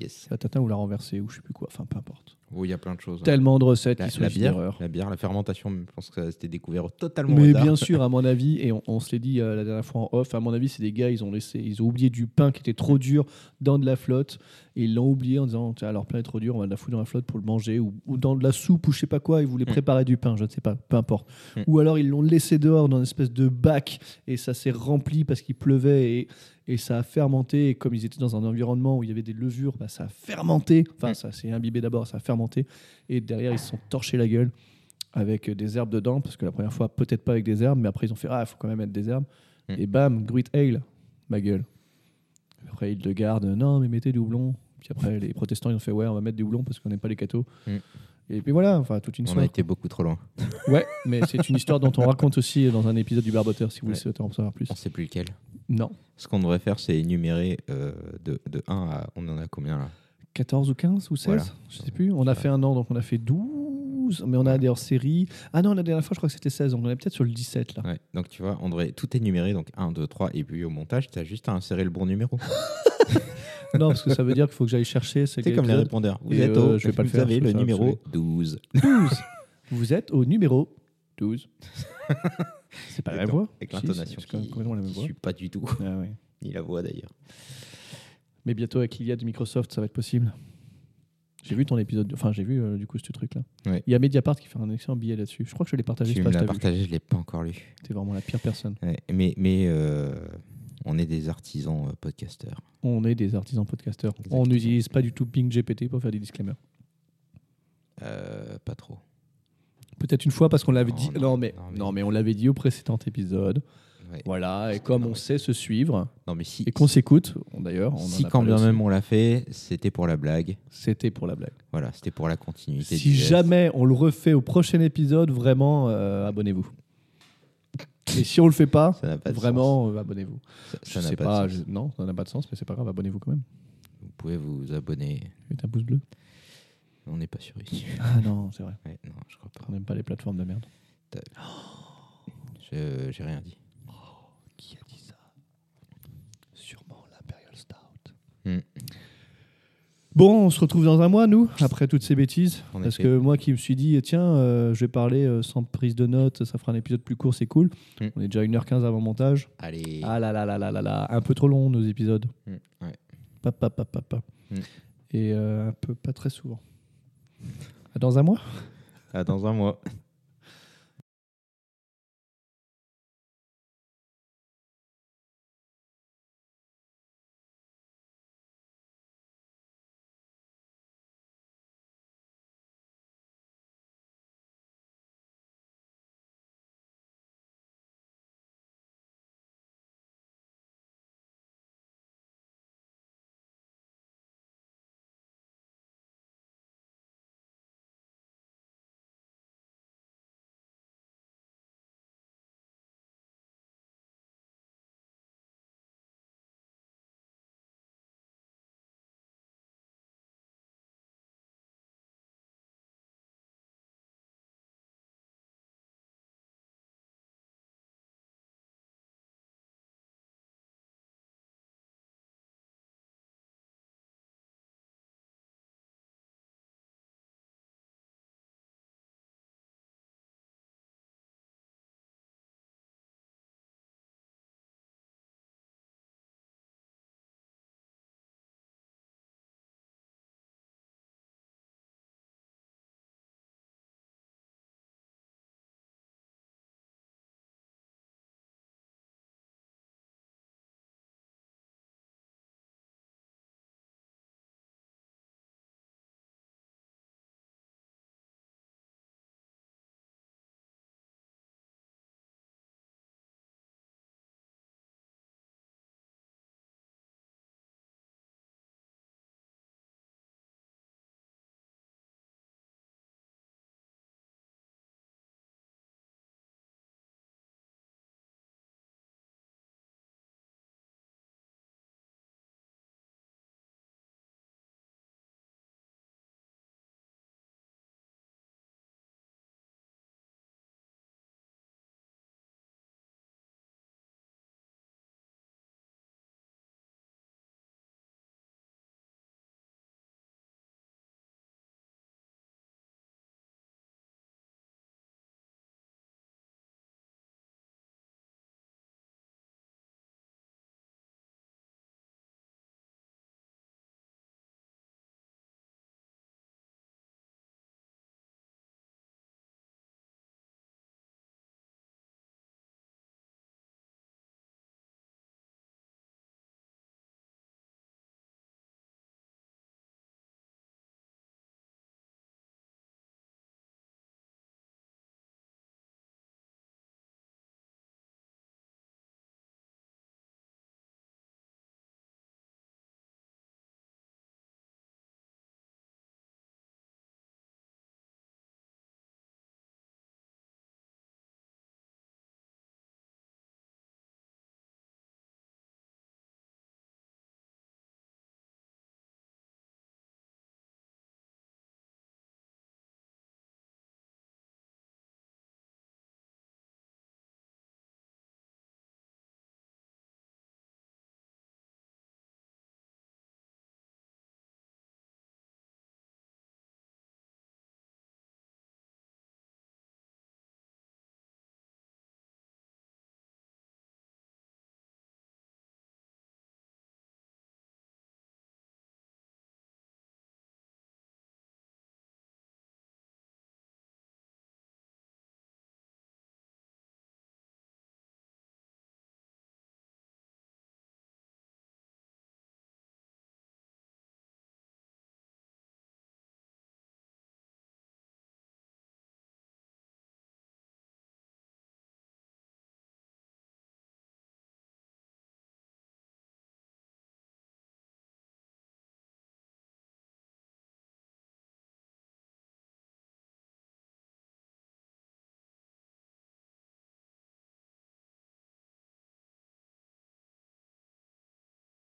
Yes. La tatin ou la renversée ou je sais plus quoi. Enfin, peu importe. Oh, il y a plein de choses. hein. Tellement de recettes La, qui sont la bière, la bière, la fermentation, je pense que ça c'était découvert totalement. Mais bien sûr, à mon avis, et on, on se l'est dit euh, la dernière fois en off, à mon avis, c'est des gars, ils ont laissé, ils ont oublié du pain qui était trop dur dans de la flotte, et ils l'ont oublié en disant, alors pain est trop dur, on va la foutre dans la flotte pour le manger, ou, ou dans de la soupe, ou je sais pas quoi, ils voulaient Mm. préparer du pain, je ne sais pas, peu importe. Mm. Ou alors ils l'ont laissé dehors dans une espèce de bac, et ça s'est rempli parce qu'il pleuvait, et, et ça a fermenté, et comme ils étaient dans un environnement où il y avait des levures, bah, ça a fermenté, enfin, Mm. ça s'est imbibé d'abord, ça a fermenté, et derrière, ils se sont torchés la gueule avec des herbes dedans, parce que la première fois, peut-être pas avec des herbes, mais après, ils ont fait Ah, il faut quand même mettre des herbes. Mm. Et bam, Gruit Ale, ma gueule. Après, ils le gardent Non, mais mettez du houblon. Puis après, les protestants, ils ont fait Ouais, on va mettre du houblon parce qu'on n'aime pas les cathos. Mm. Et puis voilà, enfin, toute une On a histoire. été beaucoup trop loin. Ouais, mais c'est une histoire dont on raconte aussi dans un épisode du Barboteur, si vous Ouais. souhaitez en savoir plus. On sait plus lequel. Non. Ce qu'on devrait faire, c'est énumérer euh, de, de 1 à. On en a combien là? 14 ou 15 ou 16 Voilà. Je sais plus. On a fait un an, donc on a fait 12. Mais on a des hors-séries. Ah non, la dernière fois, je crois que c'était 16. Donc on est peut-être sur le 17 là. Ouais, donc tu vois, on devrait tout énumérer, donc 1, 2, 3, et puis au montage, tu as juste à insérer le bon numéro. non, parce que ça veut dire qu'il faut que j'aille chercher. C'est comme les répondeurs. Vous êtes euh, au, je vais pas le vous faire, avez je le numéro absolument. 12. 12. Vous êtes au numéro 12. C'est pas la même voix Avec Si, l'intonation c'est quand même qui complètement la même qui voix. suit pas du tout, Ah ouais. ni la voix d'ailleurs. Mais bientôt avec l'IA de Microsoft, ça va être possible. J'ai vu ton épisode, enfin j'ai vu euh, du coup ce truc-là. Ouais. Il y a Mediapart qui fait un excellent billet là-dessus. Je crois que je l'ai partagé. Tu me l'as partagé, je l'ai pas encore lu. T'es vraiment la pire personne. Ouais, mais mais euh, on est des artisans euh, podcasteurs. On est des artisans podcasteurs. On n'utilise pas du tout Ping GPT pour faire des disclaimers. Euh, pas trop. Peut-être une fois parce qu'on l'avait dit. non, Non, mais, non, mais- non, mais on l'avait dit au précédent épisode. Ouais. Voilà. Et comme on sait se suivre Non mais si, et qu'on s'écoute, on- d'ailleurs, on si en a quand parlé bien aussi. même on l'a fait, c'était pour la blague. c'était pour la blague. Voilà, c'était pour la continuité. Si du geste. jamais on le refait au prochain épisode, vraiment, euh, abonnez-vous. Et si on le fait pas, ça n'a pas de vraiment, euh, abonnez-vous. sens. Ça- Je n'a sais pas, pas, de sens. je- non, ça n'a pas de sens, mais c'est pas grave, abonnez-vous quand même. Vous pouvez vous abonner. Mets un pouce bleu. On n'est pas sûr ici. Ah non, c'est vrai. Ouais, non, je crois pas. On n'aime pas les plateformes de merde. Je- J'ai rien dit. Qui a dit ça Sûrement l'Imperial Hmm. Bon, on se retrouve dans un mois, nous, après toutes ces bêtises. En Parce effet. que moi qui me suis dit, tiens, euh, je vais parler euh, sans prise de notes, ça fera un épisode plus court, c'est cool. Hmm. On est déjà 1h15 avant montage. Allez. Ah là là là là là là, un peu trop long nos épisodes. Mm, ouais. Pa, pa, pa, pa, pa. Hmm. Et euh, un peu pas très souvent. À Dans un mois? À dans un mois.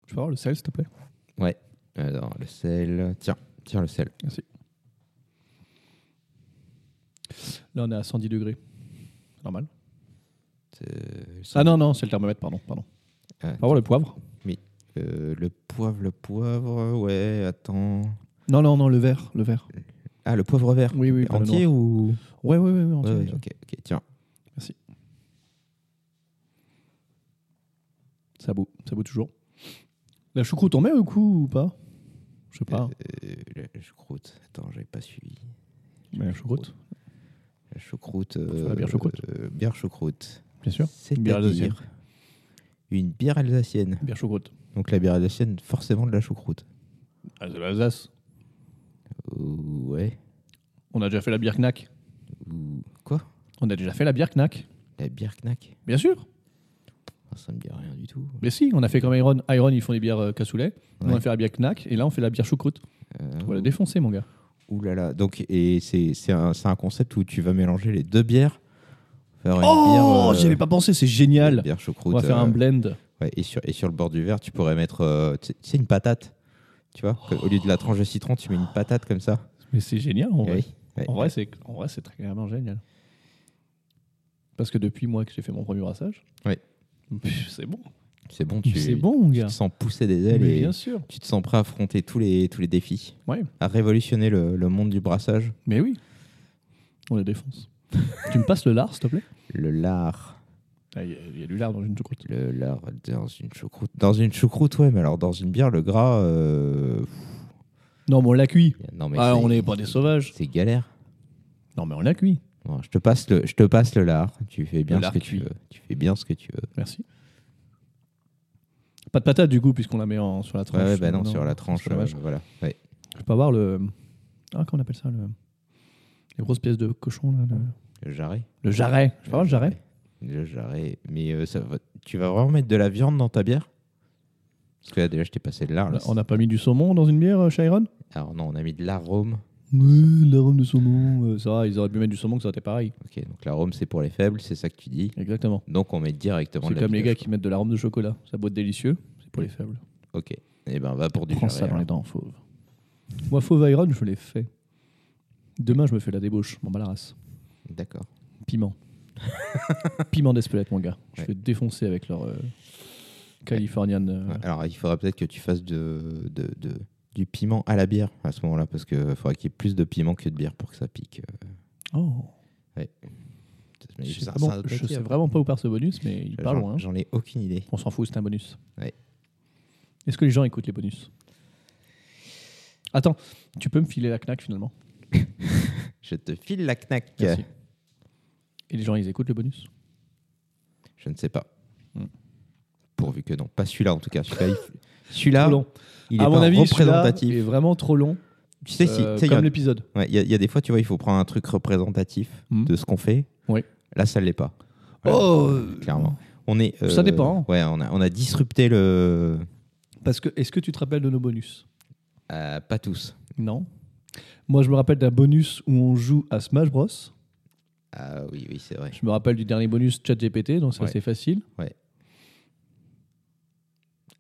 Je peux avoir le sel, s'il te plaît? Ouais. Alors, le sel. Tiens, tiens le sel. Merci. Là, on est à 110 degrés. Normal. Ah non, non, c'est le thermomètre, pardon. pardon. Ah, On va voir le poivre. euh, le poivre, le poivre, ouais, attends. Non, non, non, le vert. Le vert. Ah, le poivre vert. Oui, oui, Entier ou. Ouais, ouais, ouais. entier, ouais, ok, ok, tiens. Ça bout, ça bout toujours. La choucroute, on met au coup ou pas? Je sais pas. Euh, la choucroute. Attends, j'avais pas suivi. Mais la choucroute, La choucroute. la bière choucroute. euh, bière choucroute. bien sûr. C'est Une bière alsacienne. une bière alsacienne. Bière choucroute. Donc la bière alsacienne, forcément de la choucroute. Ah, c'est l'Alsace. Ou- Ouais. On a déjà fait la bière knack. Quoi? On a déjà fait la bière knack. La bière knack? Bien sûr. Ça me dit rien du tout. Mais si, on a fait comme Iron. Iron, ils font des bières euh, cassoulet. On a fait la bière knack. Et là, on fait la bière choucroute. Euh, On va la défoncer, mon gars. Ouh là là. Donc, et c'est c'est un, c'est un concept où tu vas mélanger les deux bières. Oh, bière, euh, j'y avais pas pensé, c'est génial. bière choucroute. On va faire euh, un blend. ouais, et, sur, et sur le bord du verre, tu pourrais mettre euh, sais, une patate. Tu vois Au lieu de la tranche de citron, tu mets une patate comme ça. Mais c'est génial, en vrai. Oui. Ouais. En vrai, c'est en vrai, c'est très vraiment génial. Parce que depuis moi que j'ai fait mon premier brassage, c'est bon. C'est bon, tu, C'est bon, mon tu gars. te sens pousser des ailes Mais et bien sûr. tu te sens prêt à affronter tous les, tous les défis. Ouais. À révolutionner le, le monde du brassage. Mais oui. On les défonce. tu me passes le lard, s'il te plaît? Le lard. Ah, Il y, a- il y a du lard dans une choucroute. Le lard dans une choucroute. Dans une choucroute, ouais, mais alors dans une bière, le gras. euh, Non, mais on l'a cuit. Non, mais Ah, c'est- on n'est pas des sauvages. C'est galère. Non, mais on l'a cuit. Je, te passe le, je te passe le lard. Tu fais bien ce que tu veux. Tu fais bien ce que tu veux. Merci. Pas de patate, du coup, puisqu'on la met en- sur la Ouais, tranche. ouais, bah non, Non, sur la tranche. euh, voilà. Ouais. Je peux avoir le. Ah, comment on appelle ça le... Les grosses pièces de cochon, là. Le, Le jarret. le jarret. Je peux avoir le jarret? Le jarret. Mais euh, ça va- tu vas vraiment mettre de la viande dans ta bière? Parce que là, déjà, je t'ai passé le lard. là. On n'a pas mis du saumon dans une bière, euh, chez Iron? Alors, non, on a mis de l'arôme. Ouais, l'arôme de saumon. euh, ça va, ils auraient pu mettre du saumon, que ça aurait été pareil. Ok, donc l'arôme, c'est pour les faibles, c'est ça que tu dis. Exactement. Donc, on met directement C'est la comme les gars qui mettent de l'arôme de chocolat. Ça boit délicieux. C'est pour les faibles. Ok. Et ben, va pour du Prends ça dans les dents, fauve. Moi, fauve Iron, je l'ai fait. Demain, je me fais la débauche. M'en bats la race. D'accord. Piment. Piment d'Espelette, mon gars. Je Ouais. vais défoncer avec leur euh, Californian. euh, Alors, il faudra peut-être que tu fasses de, de- de- du piment à la bière à ce moment-là, parce qu'il faudra qu'il y ait plus de piment que de bière pour que ça pique. euh. Oh. Mais Je sais, ça- vraiment, je sais pas où part ce bonus, mais il part loin. hein. J'en ai aucune idée. On s'en fout, c'est un bonus. Ouais. Est-ce que les gens écoutent les bonus? Attends, tu peux me filer la knack finalement? Je te file la knack. Merci. Et les gens, ils écoutent le bonus? Je ne sais pas. Hmm. Pourvu que non. Pas celui-là, en tout cas. Celui-là, il, celui-là, il est à pas mon avis, représentatif. est vraiment trop long. Tu sais, si, euh, tu sais, a- comme l'épisode. ouais, il y, a- il y a des fois, tu vois, il faut prendre un truc représentatif Hmm. de ce qu'on fait. Oui. Là, ça ne l'est pas. Voilà, Oh clairement. On est, euh, Ça dépend. Ouais, on a, on a disrupté le. Parce que, est-ce que tu te rappelles de nos bonus? Euh, pas tous. Non. Moi, je me rappelle d'un bonus où on joue à Smash Bros. Ah oui, oui, c'est vrai. Je me rappelle du dernier bonus ChatGPT, donc ça Ouais. c'est facile.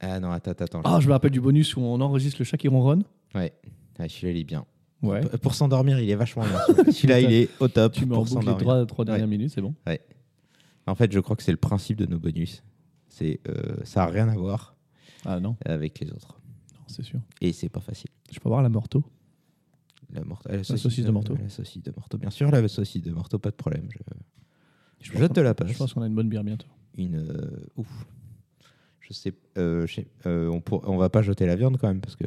Ah non, attends, attends. Ah, je me rappelle du bonus où on enregistre le chat qui ronronne. Ouais. Ah, celui-là, il est bien. Ouais. P- Pour s'endormir, il est vachement bien. celui-là. Il est au top. Tu me les s'endormir. trois, trois dernières minutes, c'est bon. En fait, je crois que c'est le principe de nos bonus. C'est, euh, ça n'a rien à voir Ah non, avec les autres. non, c'est sûr. Et c'est pas facile. Je peux avoir la morteau La, morte- la saucisse de Morteau. La saucisse de Morteau, bien sûr, la saucisse de Morteau, pas de problème. Je, Je, je pense te la passe. Je pense qu'on a une bonne bière bientôt. Une. euh, ouf. Je sais. euh, je sais- euh, on, pour- on va pas jeter la viande quand même parce que.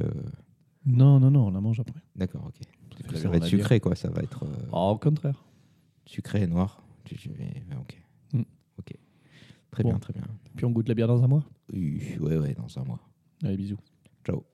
Non, non, non, on la mange après. D'accord, ok. Parce que Ça va être bière. sucré, quoi. Ça va être euh, Oh, au contraire. sucré et noir. Ok. Mm. Ok. Très Bon. bien, très bien. Puis on goûte la bière dans un mois. Oui, ouais, ouais, dans un mois. Allez, bisous. Ciao.